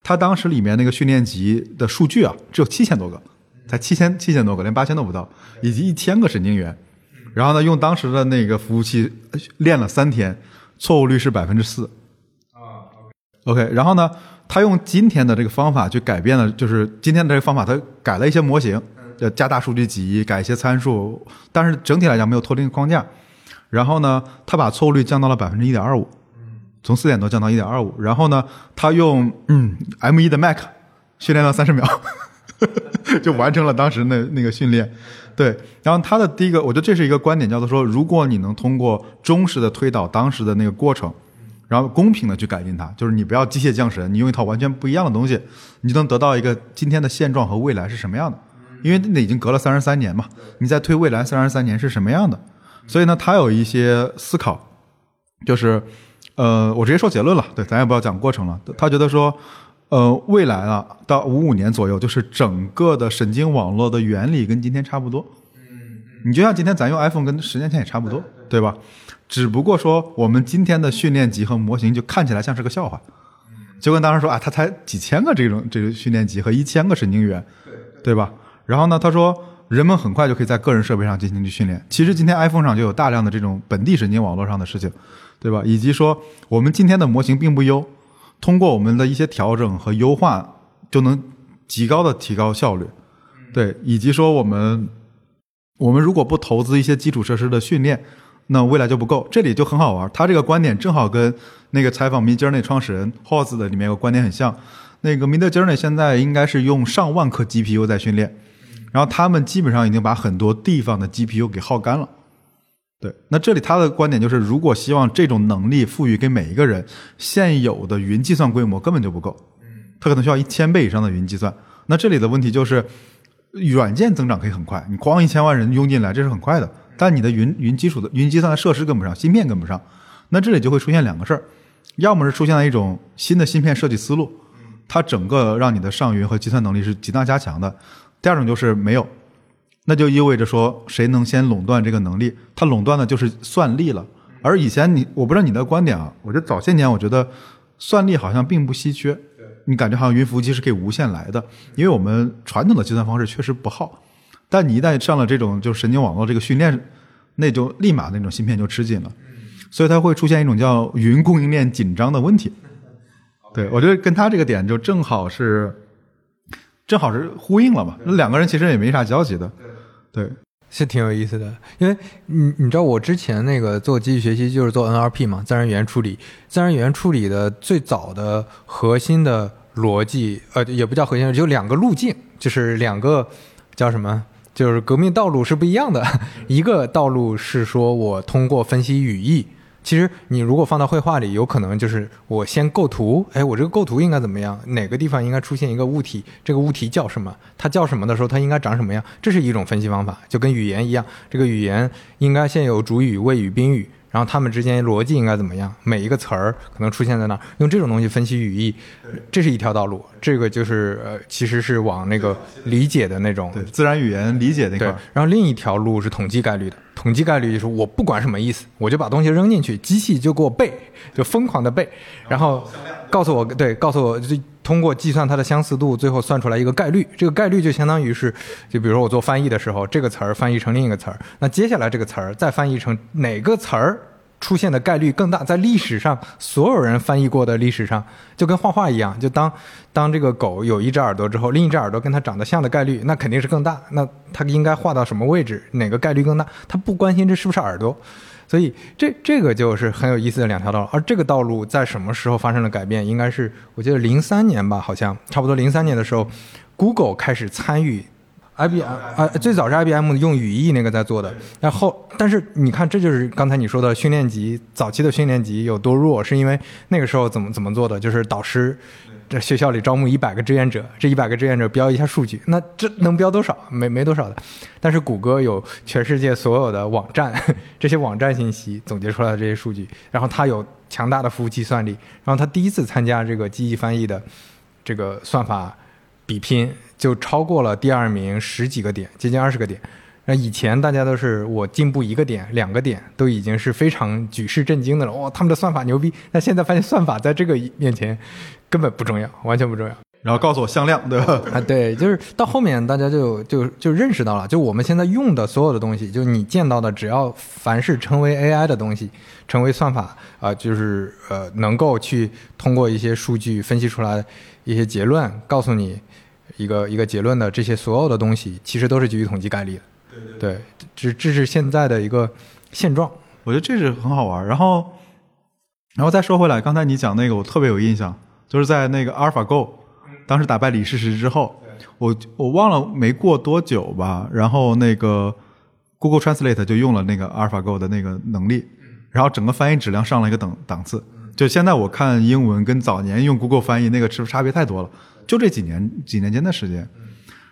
他当时里面那个训练集的数据啊，只有七千多个，才七千七千多个，连八千都不到，以及一千个神经元。然后呢，用当时的那个服务器练了三天，错误率是百分之四。啊，OK，然后呢，他用今天的这个方法去改变了，就是今天的这个方法，他改了一些模型。要加大数据集，改一些参数，但是整体来讲没有脱离框架。然后呢，他把错误率降到了百分之一点二五，从四点多降到一点二五。然后呢，他用嗯 M 一的 Mac 训练了三十秒，就完成了当时那那个训练。对，然后他的第一个，我觉得这是一个观点，叫做说，如果你能通过忠实的推导当时的那个过程，然后公平的去改进它，就是你不要机械降神，你用一套完全不一样的东西，你就能得到一个今天的现状和未来是什么样的。因为那已经隔了三十三年嘛，你再推未来三十三年是什么样的？所以呢，他有一些思考，就是，呃，我直接说结论了，对，咱也不要讲过程了。他觉得说，呃，未来啊，到五五年左右，就是整个的神经网络的原理跟今天差不多。嗯你就像今天咱用 iPhone 跟十年前也差不多，对吧？只不过说我们今天的训练集和模型就看起来像是个笑话。就跟当时说啊，他才几千个这种这个训练集和一千个神经元，对对吧？然后呢，他说，人们很快就可以在个人设备上进行去训练。其实今天 iPhone 上就有大量的这种本地神经网络上的事情，对吧？以及说，我们今天的模型并不优，通过我们的一些调整和优化，就能极高的提高效率。对，以及说我们，我们如果不投资一些基础设施的训练，那未来就不够。这里就很好玩，他这个观点正好跟那个采访 Midjourney 创始人 Hoss 的里面有个观点很像。那个 Midjourney 现在应该是用上万颗 GPU 在训练。然后他们基本上已经把很多地方的 GPU 给耗干了，对。那这里他的观点就是，如果希望这种能力赋予给每一个人，现有的云计算规模根本就不够，他可能需要一千倍以上的云计算。那这里的问题就是，软件增长可以很快，你光一千万人涌进来，这是很快的。但你的云云基础的云计算的设施跟不上，芯片跟不上，那这里就会出现两个事儿，要么是出现了一种新的芯片设计思路，它整个让你的上云和计算能力是极大加强的。第二种就是没有，那就意味着说谁能先垄断这个能力，它垄断的就是算力了。而以前你，我不知道你的观点啊，我觉得早些年我觉得算力好像并不稀缺。你感觉好像云服务器是可以无限来的，因为我们传统的计算方式确实不好。但你一旦上了这种就神经网络这个训练，那就立马那种芯片就吃紧了，所以它会出现一种叫云供应链紧张的问题。对我觉得跟他这个点就正好是，正好是呼应了嘛。那两个人其实也没啥交集的，对，是挺有意思的。因为你你知道我之前那个做机器学习就是做 NLP 嘛，自然语言处理。自然语言处理的最早的核心的逻辑，呃，也不叫核心，就两个路径，就是两个叫什么？就是革命道路是不一样的。一个道路是说我通过分析语义。其实你如果放到绘画里，有可能就是我先构图，哎，我这个构图应该怎么样？哪个地方应该出现一个物体？这个物体叫什么？它叫什么的时候，它应该长什么样？这是一种分析方法，就跟语言一样，这个语言应该先有主语、谓语、宾语。然后它们之间逻辑应该怎么样？每一个词儿可能出现在那儿，用这种东西分析语义，这是一条道路。这个就是呃，其实是往那个理解的那种对自然语言理解那块儿。然后另一条路是统计概率的，统计概率就是我不管什么意思，我就把东西扔进去，机器就给我背，就疯狂的背，然后告诉我对，告诉我就通过计算它的相似度，最后算出来一个概率。这个概率就相当于是，就比如说我做翻译的时候，这个词儿翻译成另一个词儿，那接下来这个词儿再翻译成哪个词儿？出现的概率更大，在历史上所有人翻译过的历史上，就跟画画一样，就当当这个狗有一只耳朵之后，另一只耳朵跟它长得像的概率，那肯定是更大。那它应该画到什么位置？哪个概率更大？他不关心这是不是耳朵，所以这这个就是很有意思的两条道路。而这个道路在什么时候发生了改变？应该是我记得零三年吧，好像差不多零三年的时候，Google 开始参与。IBM 啊，最早是 IBM 用语义那个在做的，然后但是你看，这就是刚才你说的训练集，早期的训练集有多弱，是因为那个时候怎么怎么做的？就是导师这学校里招募一百个志愿者，这一百个志愿者标一下数据，那这能标多少？没没多少的。但是谷歌有全世界所有的网站，这些网站信息总结出来的这些数据，然后它有强大的服务器算力，然后它第一次参加这个机器翻译的这个算法比拼。就超过了第二名十几个点，接近二十个点。那以前大家都是我进步一个点、两个点，都已经是非常举世震惊的了。哇，他们的算法牛逼！那现在发现算法在这个面前根本不重要，完全不重要。然后告诉我向量，对吧？啊，对，就是到后面大家就就就认识到了，就我们现在用的所有的东西，就你见到的，只要凡是成为 AI 的东西，成为算法啊，就是呃，能够去通过一些数据分析出来一些结论，告诉你。一个一个结论的这些所有的东西，其实都是基于统计概率的。对这这是现在的一个现状。我觉得这是很好玩。然后，然后再说回来，刚才你讲那个，我特别有印象，就是在那个阿尔法 Go，当时打败李世石之后，我我忘了没过多久吧，然后那个 Google Translate 就用了那个阿尔法 Go 的那个能力，然后整个翻译质量上了一个等档次。就现在我看英文跟早年用 Google 翻译那个是不是差别太多了？就这几年几年间的时间，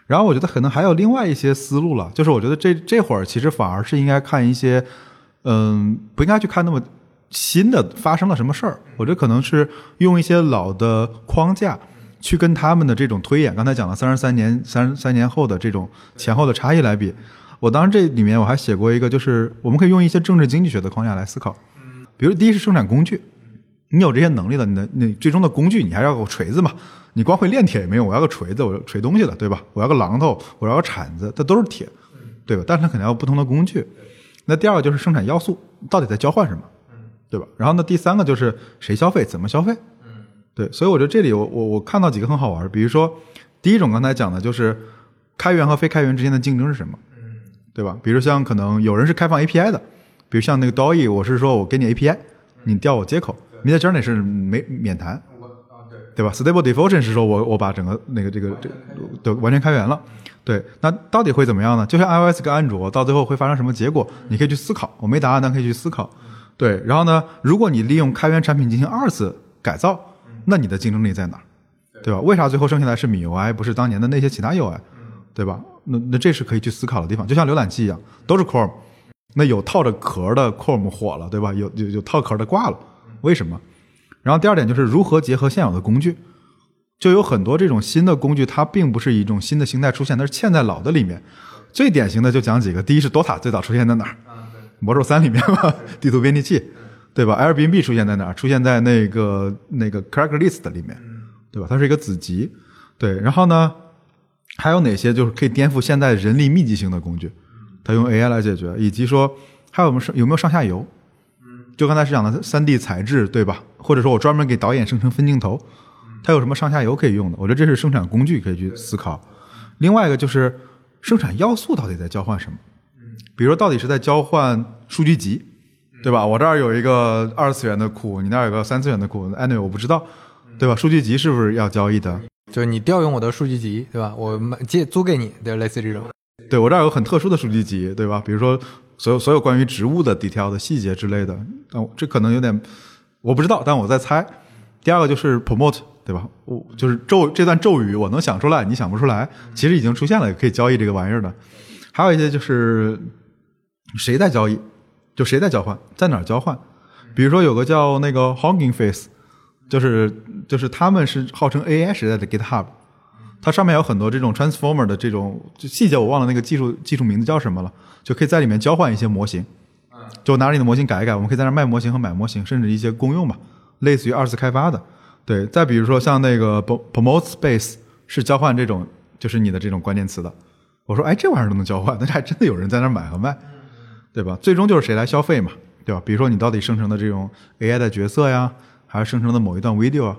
然后我觉得可能还有另外一些思路了，就是我觉得这这会儿其实反而是应该看一些，嗯，不应该去看那么新的发生了什么事儿，我觉得可能是用一些老的框架去跟他们的这种推演，刚才讲了三十三年三十三年后的这种前后的差异来比，我当时这里面我还写过一个，就是我们可以用一些政治经济学的框架来思考，比如第一是生产工具，你有这些能力了，你的你最终的工具你还要个锤子嘛。你光会炼铁也没用，我要个锤子，我要锤东西的，对吧？我要个榔头，我要个铲子，它都是铁，对吧？但是它肯定要不同的工具。那第二个就是生产要素到底在交换什么，对吧？然后呢，第三个就是谁消费，怎么消费，对。所以我觉得这里我我我看到几个很好玩，比如说第一种刚才讲的就是开源和非开源之间的竞争是什么，对吧？比如像可能有人是开放 API 的，比如像那个 DOE，我是说我给你 API，你调我接口，Midjourney 是没免谈。对吧？Stable Diffusion 是说我我把整个那个这个这都完全开源了，对，那到底会怎么样呢？就像 iOS 跟安卓，到最后会发生什么结果？你可以去思考，我没答案，但可以去思考。对，然后呢，如果你利用开源产品进行二次改造，那你的竞争力在哪？对吧？为啥最后剩下来是米 UI，不是当年的那些其他 UI？对吧？那那这是可以去思考的地方，就像浏览器一样，都是 Chrome，那有套着壳的 Chrome 火了，对吧？有有有套壳的挂了，为什么？然后第二点就是如何结合现有的工具，就有很多这种新的工具，它并不是一种新的形态出现，它是嵌在老的里面。最典型的就讲几个，第一是 DOTA 最早出现在哪儿？魔兽三里面嘛，地图编辑器，对吧？Airbnb 出现在哪儿？出现在那个那个 Craigslist 里面，对吧？它是一个子集，对。然后呢，还有哪些就是可以颠覆现在人力密集型的工具？它用 AI 来解决，以及说还有没有有没有上下游？就刚才是讲的三 D 材质，对吧？或者说我专门给导演生成分镜头，它有什么上下游可以用的？我觉得这是生产工具可以去思考。另外一个就是生产要素到底在交换什么？比如说到底是在交换数据集，对吧？我这儿有一个二次元的库，你那儿有个三次元的库，anyway 我不知道，对吧？数据集是不是要交易的？就是你调用我的数据集，对吧？我买借租给你，对，类似这种。对我这儿有很特殊的数据集，对吧？比如说所有所有关于植物的 detail 的细节之类的，哦，这可能有点我不知道，但我在猜。第二个就是 promote，对吧？我就是咒这段咒语，我能想出来，你想不出来，其实已经出现了，也可以交易这个玩意儿的。还有一些就是谁在交易，就谁在交换，在哪交换？比如说有个叫那个 Hugging Face，就是就是他们是号称 AI 时代的 GitHub，它上面有很多这种 Transformer 的这种就细节，我忘了那个技术技术名字叫什么了，就可以在里面交换一些模型。就拿你的模型改一改，我们可以在那卖模型和买模型，甚至一些公用吧，类似于二次开发的。对，再比如说像那个 Promote Space 是交换这种就是你的这种关键词的。我说，哎，这玩意儿都能交换，那还真的有人在那买和卖，对吧？最终就是谁来消费嘛，对吧？比如说你到底生成的这种 AI 的角色呀，还是生成的某一段 video 啊？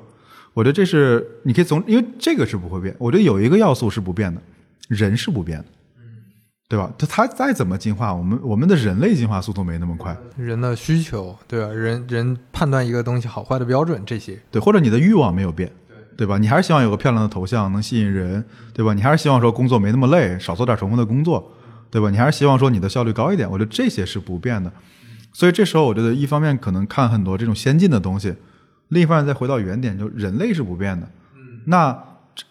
我觉得这是你可以从，因为这个是不会变。我觉得有一个要素是不变的，人是不变的，对吧？他他再怎么进化，我们我们的人类进化速度没那么快。人的需求，对吧？人人判断一个东西好坏的标准，这些对，或者你的欲望没有变，对吧？你还是希望有个漂亮的头像能吸引人，对吧？你还是希望说工作没那么累，少做点重复的工作，对吧？你还是希望说你的效率高一点。我觉得这些是不变的。所以这时候，我觉得一方面可能看很多这种先进的东西，另一方面再回到原点，就人类是不变的。那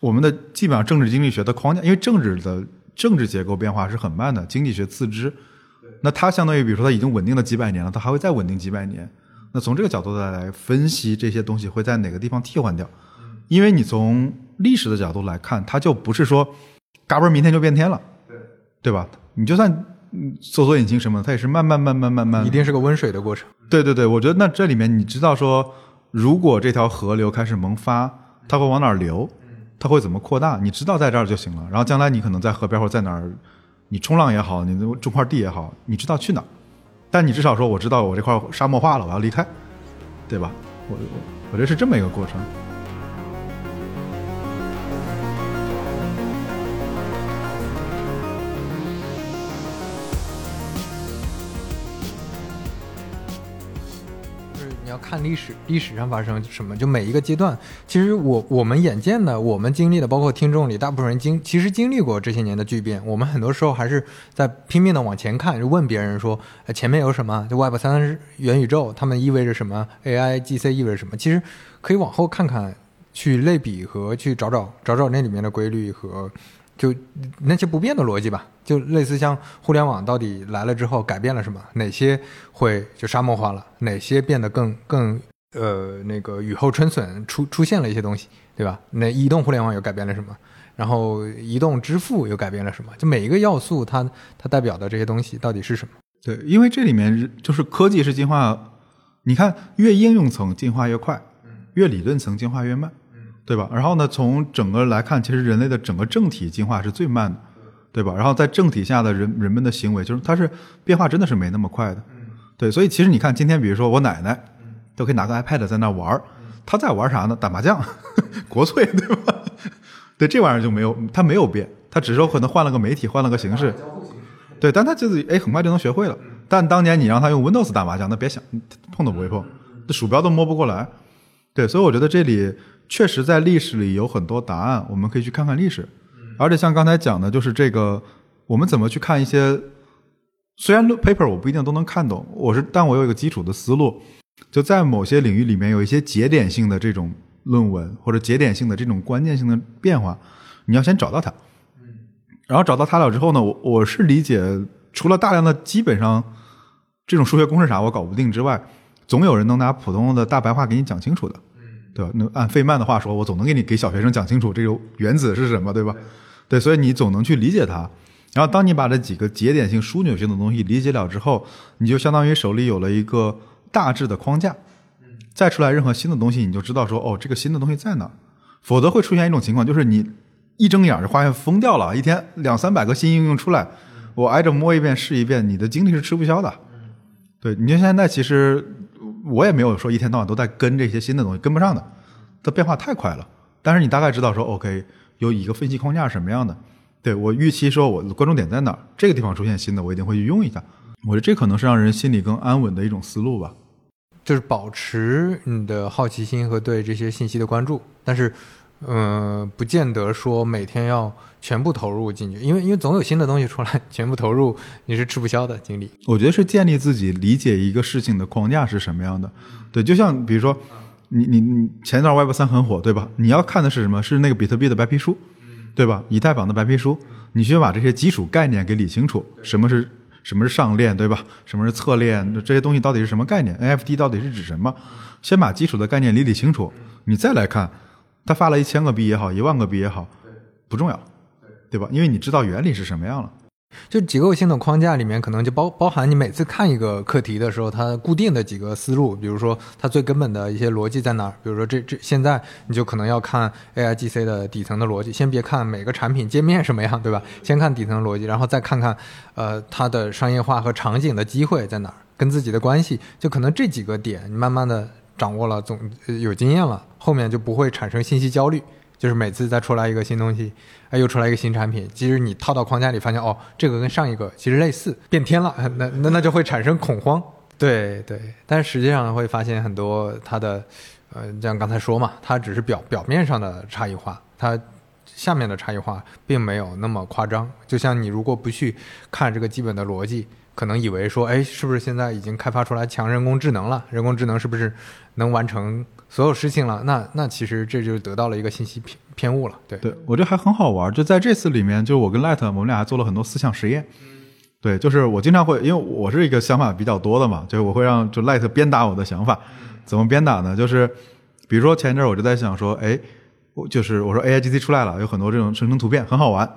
我们的基本上政治经济学的框架，因为政治的政治结构变化是很慢的，经济学自知。那它相当于，比如说它已经稳定了几百年了，它还会再稳定几百年。那从这个角度再来分析这些东西会在哪个地方替换掉？因为你从历史的角度来看，它就不是说嘎嘣明天就变天了，对对吧？你就算嗯搜索引擎什么的，它也是慢慢慢慢慢慢一定是个温水的过程。对对对，我觉得那这里面你知道说，如果这条河流开始萌发，它会往哪儿流？它会怎么扩大？你知道在这儿就行了。然后将来你可能在河边或者在哪儿，你冲浪也好，你种块地也好，你知道去哪儿。但你至少说我知道我这块沙漠化了，我要离开，对吧？我我我觉得是这么一个过程。看历史，历史上发生什么，就每一个阶段，其实我我们眼见的，我们经历的，包括听众里大部分人经其实经历过这些年的巨变。我们很多时候还是在拼命的往前看，就问别人说，前面有什么？就 Web 三、元宇宙，它们意味着什么？AI、GC 意味着什么？其实可以往后看看，去类比和去找找找找那里面的规律和就那些不变的逻辑吧，就类似像互联网到底来了之后改变了什么？哪些会就沙漠化了？哪些变得更更呃那个雨后春笋出出现了一些东西，对吧？那移动互联网又改变了什么？然后移动支付又改变了什么？就每一个要素它它代表的这些东西到底是什么？对，因为这里面就是科技是进化，你看越应用层进化越快，越理论层进化越慢，对吧？然后呢，从整个来看，其实人类的整个政体进化是最慢的，对吧？然后在政体下的人人们的行为，就是它是变化真的是没那么快的，对。所以其实你看，今天比如说我奶奶都可以拿个 iPad 在那玩儿，她在玩啥呢？打麻将，国粹，对吧？对，这玩意儿就没有，它没有变，它只是说可能换了个媒体，换了个形式。对，但它就是哎，很快就能学会了。但当年你让他用 Windows 打麻将，那别想，碰都不会碰，这鼠标都摸不过来。对，所以我觉得这里确实在历史里有很多答案，我们可以去看看历史。而且像刚才讲的，就是这个我们怎么去看一些，虽然 paper 我不一定都能看懂，我是，但我有一个基础的思路，就在某些领域里面有一些节点性的这种论文或者节点性的这种关键性的变化，你要先找到它。然后找到它了之后呢，我我是理解，除了大量的基本上这种数学公式啥我搞不定之外，总有人能拿普通的大白话给你讲清楚的，对吧？那按费曼的话说，我总能给你给小学生讲清楚这个原子是什么，对吧？对，所以你总能去理解它。然后当你把这几个节点性、枢纽性的东西理解了之后，你就相当于手里有了一个大致的框架。再出来任何新的东西，你就知道说，哦，这个新的东西在哪。否则会出现一种情况，就是你一睁眼就发现疯掉了，一天两三百个新应用出来，我挨着摸一遍试一遍，你的精力是吃不消的。对，你看现在其实我也没有说一天到晚都在跟这些新的东西，跟不上的，它变化太快了。但是你大概知道说，OK，有一个分析框架是什么样的，对我预期说我的关注点在哪儿，这个地方出现新的，我一定会去用一下。我觉得这可能是让人心里更安稳的一种思路吧。就是保持你的好奇心和对这些信息的关注，但是，嗯，不见得说每天要全部投入进去，因为因为总有新的东西出来，全部投入你是吃不消的精力。我觉得是建立自己理解一个事情的框架是什么样的。对，就像比如说，你你你前一段 Web 三很火，对吧？你要看的是什么？是那个比特币的白皮书，对吧？以太坊的白皮书，你需要把这些基础概念给理清楚，什么是？什么是上链，对吧？什么是侧链？这些东西到底是什么概念？NFT 到底是指什么？先把基础的概念理理清楚，你再来看，他发了一千个币也好，一万个币也好，不重要，对吧？因为你知道原理是什么样了。就结构性的框架里面，可能就包包含你每次看一个课题的时候，它固定的几个思路，比如说它最根本的一些逻辑在哪儿。比如说这这现在你就可能要看 AIGC 的底层的逻辑，先别看每个产品界面什么样，对吧？先看底层逻辑，然后再看看呃它的商业化和场景的机会在哪儿，跟自己的关系，就可能这几个点你慢慢的掌握了，总有经验了，后面就不会产生信息焦虑。就是每次再出来一个新东西，哎，又出来一个新产品，其实你套到框架里，发现哦，这个跟上一个其实类似，变天了，那那那就会产生恐慌。对对，但实际上会发现很多它的，呃，像刚才说嘛，它只是表表面上的差异化，它下面的差异化并没有那么夸张。就像你如果不去看这个基本的逻辑，可能以为说，哎，是不是现在已经开发出来强人工智能了？人工智能是不是能完成？所有事情了，那那其实这就得到了一个信息偏偏误了。对，对我觉得还很好玩。就在这次里面，就我跟 Light，我们俩还做了很多思想实验。对，就是我经常会，因为我是一个想法比较多的嘛，就是我会让就 Light 鞭打我的想法。怎么鞭打呢？就是比如说前一阵我就在想说，哎，我就是我说 A I G C 出来了，有很多这种生成图片很好玩，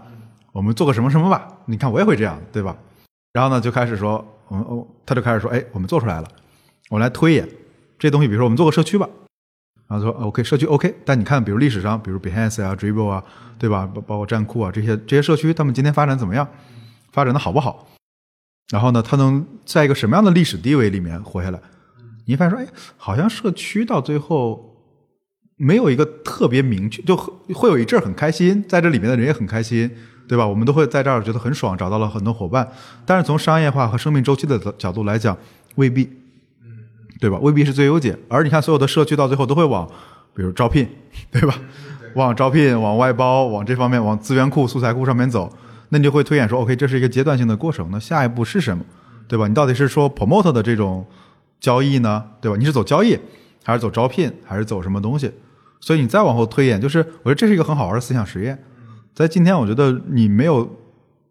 我们做个什么什么吧？你看我也会这样，对吧？然后呢，就开始说，我们哦，他就开始说，哎，我们做出来了，我来推演这东西，比如说我们做个社区吧。然后说 OK 社区 OK，但你看，比如历史上，比如 Behance 啊、Dribble 啊，对吧？包包括站酷啊这些这些社区，他们今天发展怎么样？发展的好不好？然后呢，它能在一个什么样的历史地位里面活下来？你发现说，哎，好像社区到最后没有一个特别明确，就会有一阵很开心，在这里面的人也很开心，对吧？我们都会在这儿觉得很爽，找到了很多伙伴。但是从商业化和生命周期的角度来讲，未必。对吧？未必是最优解。而你看，所有的社区到最后都会往，比如招聘，对吧？往招聘、往外包、往这方面、往资源库、素材库上面走。那你就会推演说，OK，这是一个阶段性的过程。那下一步是什么？对吧？你到底是说 promote 的这种交易呢？对吧？你是走交易，还是走招聘，还是走什么东西？所以你再往后推演，就是我觉得这是一个很好玩的思想实验。在今天，我觉得你没有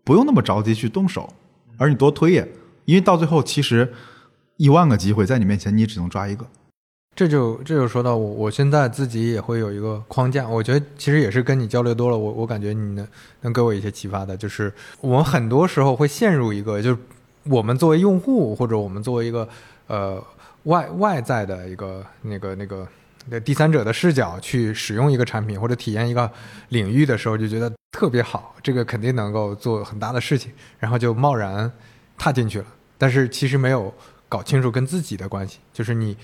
不用那么着急去动手，而你多推也，因为到最后其实。一万个机会在你面前，你只能抓一个。这就这就说到我，我现在自己也会有一个框架。我觉得其实也是跟你交流多了，我我感觉你能能给我一些启发的。就是我们很多时候会陷入一个，就是我们作为用户或者我们作为一个呃外外在的一个那个那个第三者的视角去使用一个产品或者体验一个领域的时候，就觉得特别好，这个肯定能够做很大的事情，然后就贸然踏进去了。但是其实没有。搞清楚跟自己的关系，就是你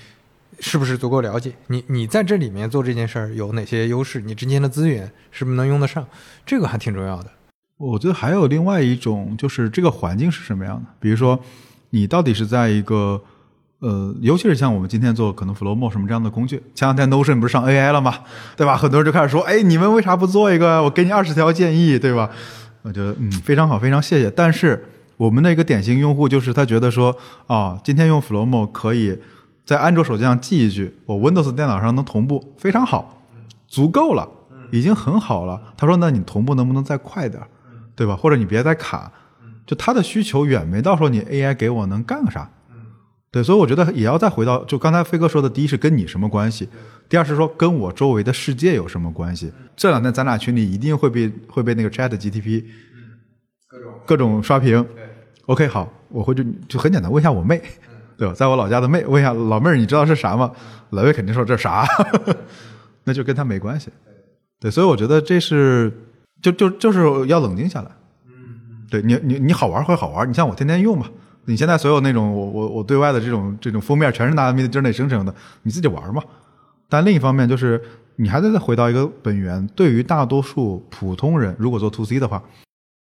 是不是足够了解你，你在这里面做这件事儿有哪些优势，你之间的资源是不是能用得上，这个还挺重要的。我觉得还有另外一种，就是这个环境是什么样的，比如说你到底是在一个呃，尤其是像我们今天做可能 Flomo 什么这样的工具，前两天 Notion 不是上 AI 了吗？对吧？很多人就开始说，哎，你们为啥不做一个？我给你二十条建议，对吧？我觉得嗯，非常好，非常谢谢，但是。我们的一个典型用户就是他觉得说啊，今天用 Flomo 可以在安卓手机上记一句，我 Windows 电脑上能同步，非常好，足够了，已经很好了。他说，那你同步能不能再快点，对吧？或者你别再卡，就他的需求远没到说你 AI 给我能干个啥，对，所以我觉得也要再回到就刚才飞哥说的，第一是跟你什么关系，第二是说跟我周围的世界有什么关系。这两天咱俩群里一定会被会被那个 Chat GTP。各种刷屏，OK，好，我回去就很简单，问一下我妹，对吧？在我老家的妹，问一下老妹儿，你知道是啥吗？老魏肯定说这啥，那就跟他没关系。对，所以我觉得这是就就就是要冷静下来。嗯，对你你你好玩会好玩，你像我天天用嘛。你现在所有那种我我我对外的这种这种封面全是拿 Midjourney 生成的，你自己玩嘛。但另一方面就是你还得再回到一个本源，对于大多数普通人，如果做 To C 的话，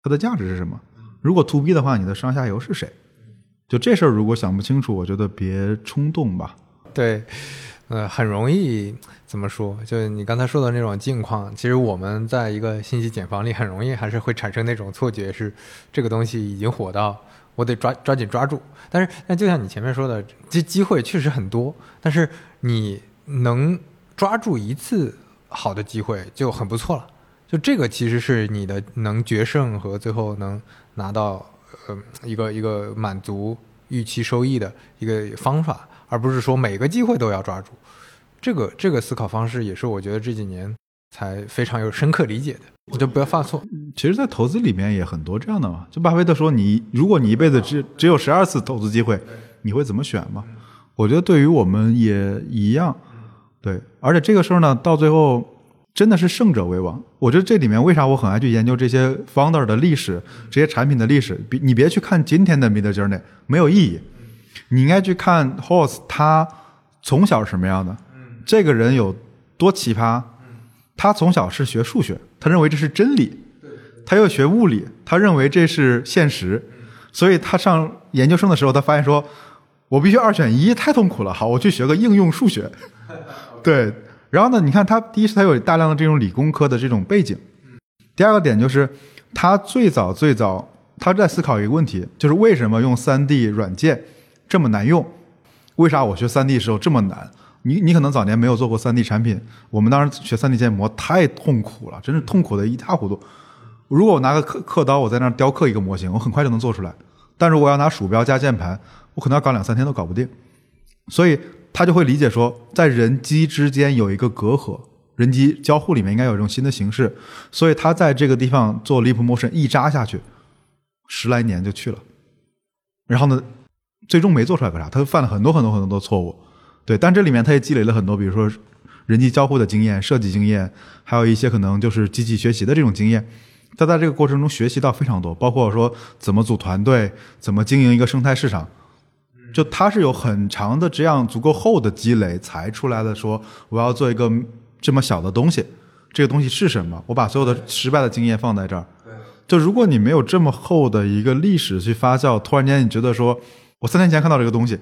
它的价值是什么？如果 To B 的话，你的上下游是谁？就这事儿如果想不清楚，我觉得别冲动吧。对，呃，很容易怎么说？就你刚才说的那种境况，其实我们在一个信息茧房里，很容易还是会产生那种错觉，是这个东西已经火到。我得抓抓紧抓住，但是但就像你前面说的，这机会确实很多，但是你能抓住一次好的机会就很不错了。就这个其实是你的能决胜和最后能拿到呃一个一个满足预期收益的一个方法，而不是说每个机会都要抓住。这个这个思考方式也是我觉得这几年才非常有深刻理解的。我就不要犯错。其实，在投资里面也很多这样的嘛。就巴菲特说：“你如果你一辈子只只有十二次投资机会，你会怎么选嘛？”我觉得对于我们也一样。对，而且这个事儿呢，到最后真的是胜者为王。我觉得这里面为啥我很爱去研究这些 founder 的历史，这些产品的历史？别你别去看今天的 Midjourney，没有意义。你应该去看 Horse，他从小什么样的？这个人有多奇葩？他从小是学数学。他认为这是真理，他又学物理，他认为这是现实，所以他上研究生的时候，他发现说，我必须二选一，太痛苦了。好，我去学个应用数学。对，然后呢，你看他第一是他有大量的这种理工科的这种背景，第二个点就是他最早最早他在思考一个问题，就是为什么用三 D 软件这么难用？为啥我学三 D 的时候这么难？你你可能早年没有做过三 D 产品，我们当时学三 D 建模太痛苦了，真是痛苦的一塌糊涂。如果我拿个刻刻刀，我在那雕刻一个模型，我很快就能做出来。但如果要拿鼠标加键盘，我可能要搞两三天都搞不定。所以他就会理解说，在人机之间有一个隔阂，人机交互里面应该有一种新的形式。所以他在这个地方做 Leap Motion 一扎下去，十来年就去了。然后呢，最终没做出来个啥，他犯了很多很多很多的错误。对，但这里面他也积累了很多，比如说人机交互的经验、设计经验，还有一些可能就是机器学习的这种经验。他在这个过程中学习到非常多，包括说怎么组团队、怎么经营一个生态市场。就他是有很长的这样足够厚的积累才出来的，说我要做一个这么小的东西，这个东西是什么？我把所有的失败的经验放在这儿。就如果你没有这么厚的一个历史去发酵，突然间你觉得说我三年前看到这个东西。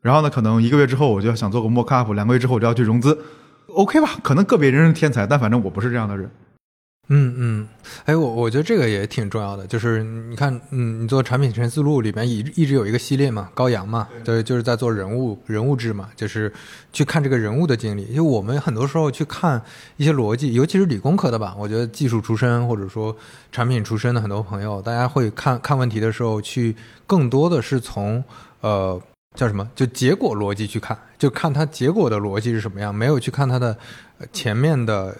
然后呢，可能一个月之后我就要想做个 mock up，两个月之后我就要去融资，OK 吧？可能个别人是天才，但反正我不是这样的人。嗯嗯，哎，我我觉得这个也挺重要的，就是你看，嗯，你做产品陈思路里边一一直有一个系列嘛，高阳嘛，对，就是在做人物人物志嘛，就是去看这个人物的经历。因为我们很多时候去看一些逻辑，尤其是理工科的吧，我觉得技术出身或者说产品出身的很多朋友，大家会看看问题的时候，去更多的是从呃。叫什么？就结果逻辑去看，就看它结果的逻辑是什么样，没有去看它的前面的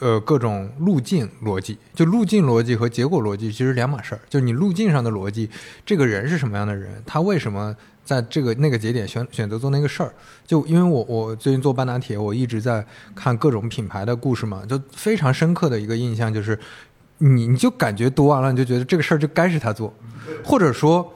呃各种路径逻辑。就路径逻辑和结果逻辑其实两码事儿。就你路径上的逻辑，这个人是什么样的人，他为什么在这个那个节点选选择做那个事儿？就因为我我最近做半打铁，我一直在看各种品牌的故事嘛，就非常深刻的一个印象就是，你你就感觉读完了，你就觉得这个事儿就该是他做，或者说。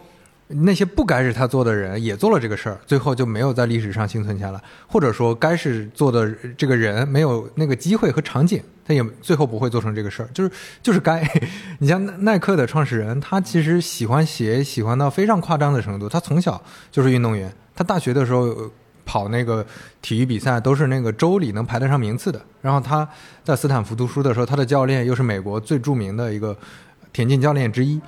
那些不该是他做的人也做了这个事儿，最后就没有在历史上幸存下来，或者说该是做的这个人没有那个机会和场景，他也最后不会做成这个事儿，就是就是该。你像耐克的创始人，他其实喜欢鞋，喜欢到非常夸张的程度。他从小就是运动员，他大学的时候跑那个体育比赛都是那个州里能排得上名次的。然后他在斯坦福读书的时候，他的教练又是美国最著名的一个田径教练之一。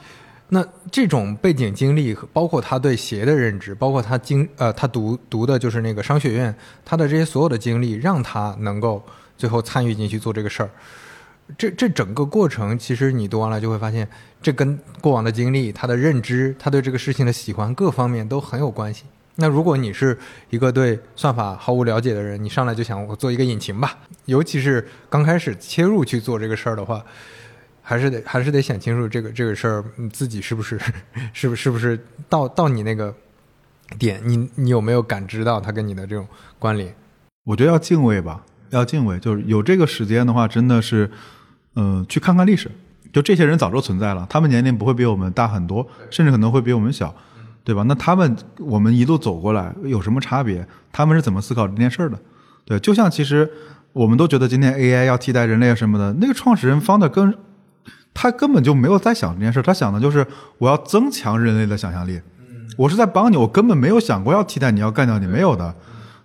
那这种背景经历，包括他对鞋的认知，包括他经呃他读读的就是那个商学院，他的这些所有的经历，让他能够最后参与进去做这个事儿。这这整个过程，其实你读完了就会发现，这跟过往的经历、他的认知、他对这个事情的喜欢各方面都很有关系。那如果你是一个对算法毫无了解的人，你上来就想我做一个引擎吧，尤其是刚开始切入去做这个事儿的话。还是得还是得想清楚这个这个事儿，你自己是不是 是不是不是到到你那个点，你你有没有感知到他跟你的这种关联？我觉得要敬畏吧，要敬畏，就是有这个时间的话，真的是，嗯，去看看历史，就这些人早就存在了，他们年龄不会比我们大很多，甚至可能会比我们小，对吧？那他们我们一路走过来有什么差别？他们是怎么思考这件事儿的？对，就像其实我们都觉得今天 AI 要替代人类啊什么的，那个创始人方的跟他根本就没有在想这件事，他想的就是我要增强人类的想象力，我是在帮你，我根本没有想过要替代你要干掉你，没有的。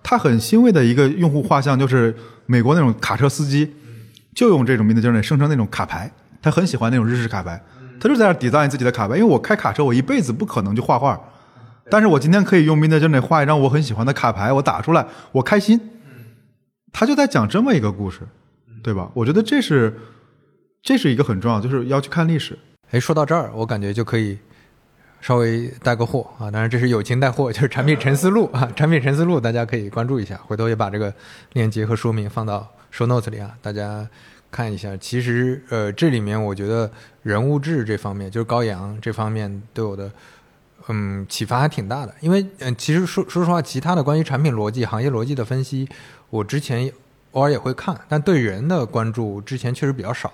他很欣慰的一个用户画像就是美国那种卡车司机，就用这种 Midjourney 生成那种卡牌，他很喜欢那种日式卡牌，他就在那 design 自己的卡牌，因为我开卡车，我一辈子不可能去画画，但是我今天可以用 Midjourney 画一张我很喜欢的卡牌，我打出来，我开心。他就在讲这么一个故事，对吧？我觉得这是这是一个很重要，就是要去看历史。哎，说到这儿，我感觉就可以稍微带个货啊，当然这是友情带货，就是产品沉思录啊，产品沉思录，大家可以关注一下，回头也把这个链接和说明放到 show notes 里啊，大家看一下。其实呃，这里面我觉得人物志这方面，就是高阳这方面对我的嗯启发还挺大的，因为嗯，其实说说实话，其他的关于产品逻辑、行业逻辑的分析，我之前偶尔也会看，但对人的关注之前确实比较少。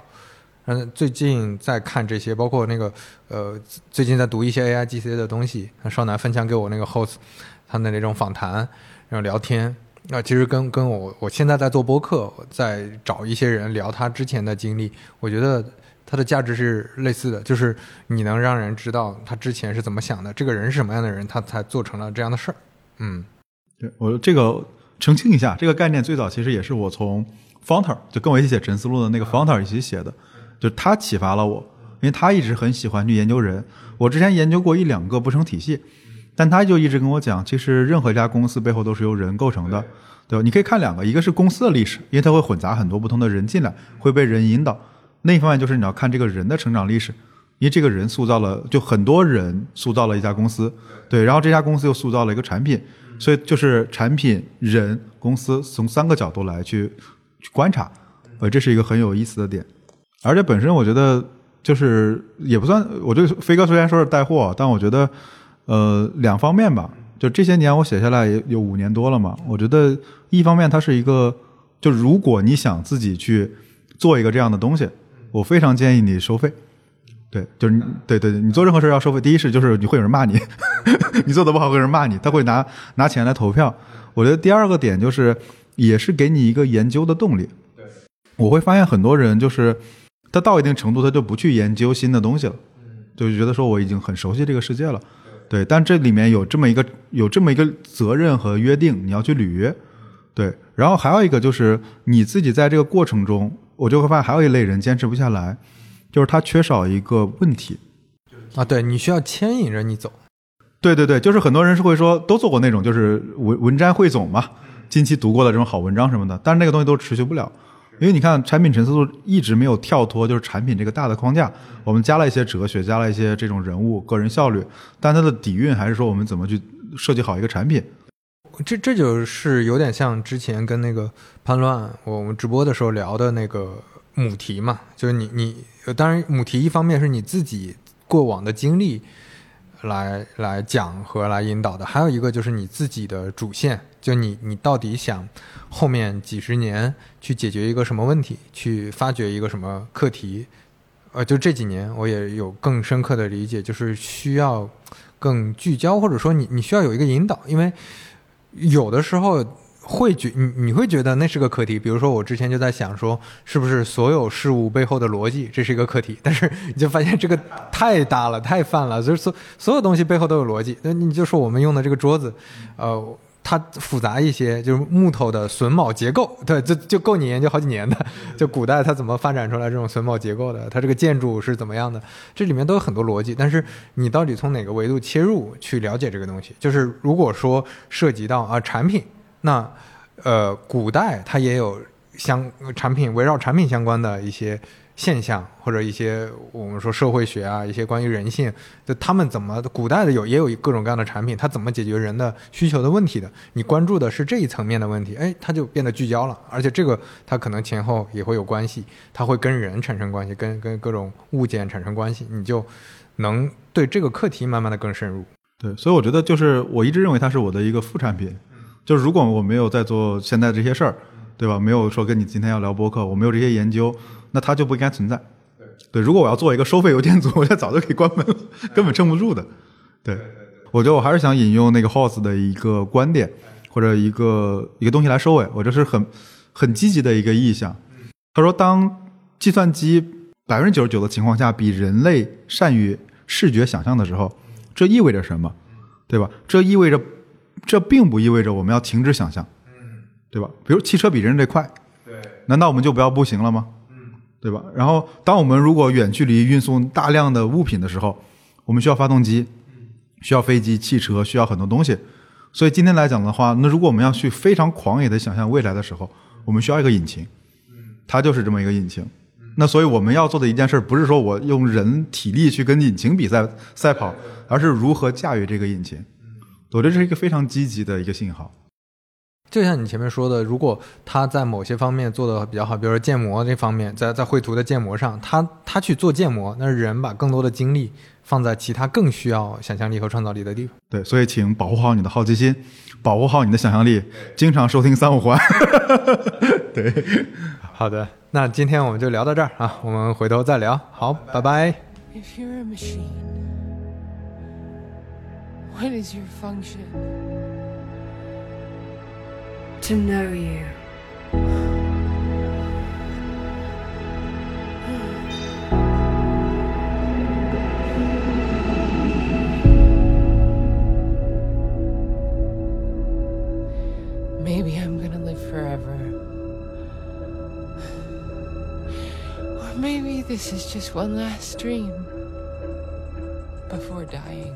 嗯，最近在看这些，包括那个呃，最近在读一些 AI GC 的东西。那少南分享给我那个 host 他的那种访谈，然后聊天。那其实跟跟我我现在在做播客，在找一些人聊他之前的经历，我觉得它的价值是类似的，就是你能让人知道他之前是怎么想的，这个人是什么样的人，他才做成了这样的事儿。嗯，对我这个澄清一下，这个概念最早其实也是我从 Founder 就跟我一起写陈思路的那个 Founder 一起写的。就是他启发了我，因为他一直很喜欢去研究人。我之前研究过一两个不成体系，但他就一直跟我讲，其实任何一家公司背后都是由人构成的，对吧？你可以看两个，一个是公司的历史，因为它会混杂很多不同的人进来，会被人引导；另一方面就是你要看这个人的成长历史，因为这个人塑造了，就很多人塑造了一家公司，对，然后这家公司又塑造了一个产品，所以就是产品、人、公司从三个角度来去去观察，呃，这是一个很有意思的点。而且本身我觉得就是也不算，我觉得飞哥虽然说是带货，但我觉得呃两方面吧。就这些年我写下来也有五年多了嘛，我觉得一方面它是一个，就如果你想自己去做一个这样的东西，我非常建议你收费。对，就是对对对，你做任何事要收费。第一是就是你会有人骂你，你做的不好会有人骂你，他会拿拿钱来投票。我觉得第二个点就是也是给你一个研究的动力。对，我会发现很多人就是。他到一定程度，他就不去研究新的东西了，就觉得说我已经很熟悉这个世界了，对。但这里面有这么一个有这么一个责任和约定，你要去履约，对。然后还有一个就是你自己在这个过程中，我就会发现还有一类人坚持不下来，就是他缺少一个问题啊，对你需要牵引着你走，对对对，就是很多人是会说都做过那种就是文文摘汇总嘛，近期读过的这种好文章什么的，但是那个东西都持续不了。因为你看，产品陈思路一直没有跳脱，就是产品这个大的框架，我们加了一些哲学，加了一些这种人物、个人效率，但它的底蕴还是说我们怎么去设计好一个产品。这这就是有点像之前跟那个潘乱我们直播的时候聊的那个母题嘛，就是你你当然母题一方面是你自己过往的经历来来讲和来引导的，还有一个就是你自己的主线。就你，你到底想后面几十年去解决一个什么问题，去发掘一个什么课题？呃，就这几年我也有更深刻的理解，就是需要更聚焦，或者说你你需要有一个引导，因为有的时候会觉你你会觉得那是个课题。比如说我之前就在想说，是不是所有事物背后的逻辑这是一个课题？但是你就发现这个太大了，太泛了，就是所所有东西背后都有逻辑。那你就说我们用的这个桌子，呃。它复杂一些，就是木头的榫卯结构，对，这就够你研究好几年的。就古代它怎么发展出来这种榫卯结构的？它这个建筑是怎么样的？这里面都有很多逻辑。但是你到底从哪个维度切入去了解这个东西？就是如果说涉及到啊产品，那呃古代它也有相产品围绕产品相关的一些。现象或者一些我们说社会学啊，一些关于人性，就他们怎么古代的有也有各种各样的产品，它怎么解决人的需求的问题的？你关注的是这一层面的问题，哎，它就变得聚焦了，而且这个它可能前后也会有关系，它会跟人产生关系，跟跟各种物件产生关系，你就能对这个课题慢慢的更深入。对，所以我觉得就是我一直认为它是我的一个副产品，就是如果我没有在做现在这些事儿。对吧？没有说跟你今天要聊播客，我没有这些研究，那它就不应该存在。对，如果我要做一个收费邮件组，我就早就可以关门了，根本撑不住的。对，我觉得我还是想引用那个 Hoss 的一个观点或者一个一个东西来收尾。我这是很很积极的一个意向。他说，当计算机百分之九十九的情况下比人类善于视觉想象的时候，这意味着什么？对吧？这意味着，这并不意味着我们要停止想象，对吧？比如汽车比人类快，对，难道我们就不要步行了吗？嗯，对吧？然后，当我们如果远距离运送大量的物品的时候，我们需要发动机，需要飞机、汽车，需要很多东西。所以今天来讲的话，那如果我们要去非常狂野的想象未来的时候，我们需要一个引擎，它就是这么一个引擎。那所以我们要做的一件事，不是说我用人体力去跟引擎比赛赛跑，而是如何驾驭这个引擎。我觉得这是一个非常积极的一个信号。就像你前面说的，如果他在某些方面做的比较好，比如说建模这方面，在在绘图的建模上，他他去做建模，那人把更多的精力放在其他更需要想象力和创造力的地方。对，所以请保护好你的好奇心，保护好你的想象力，经常收听三五环。对，好的，那今天我们就聊到这儿啊，我们回头再聊。好，拜拜。If you're a machine, what is your function? To know you. Maybe I'm gonna live forever. Or maybe this is just one last dream before dying.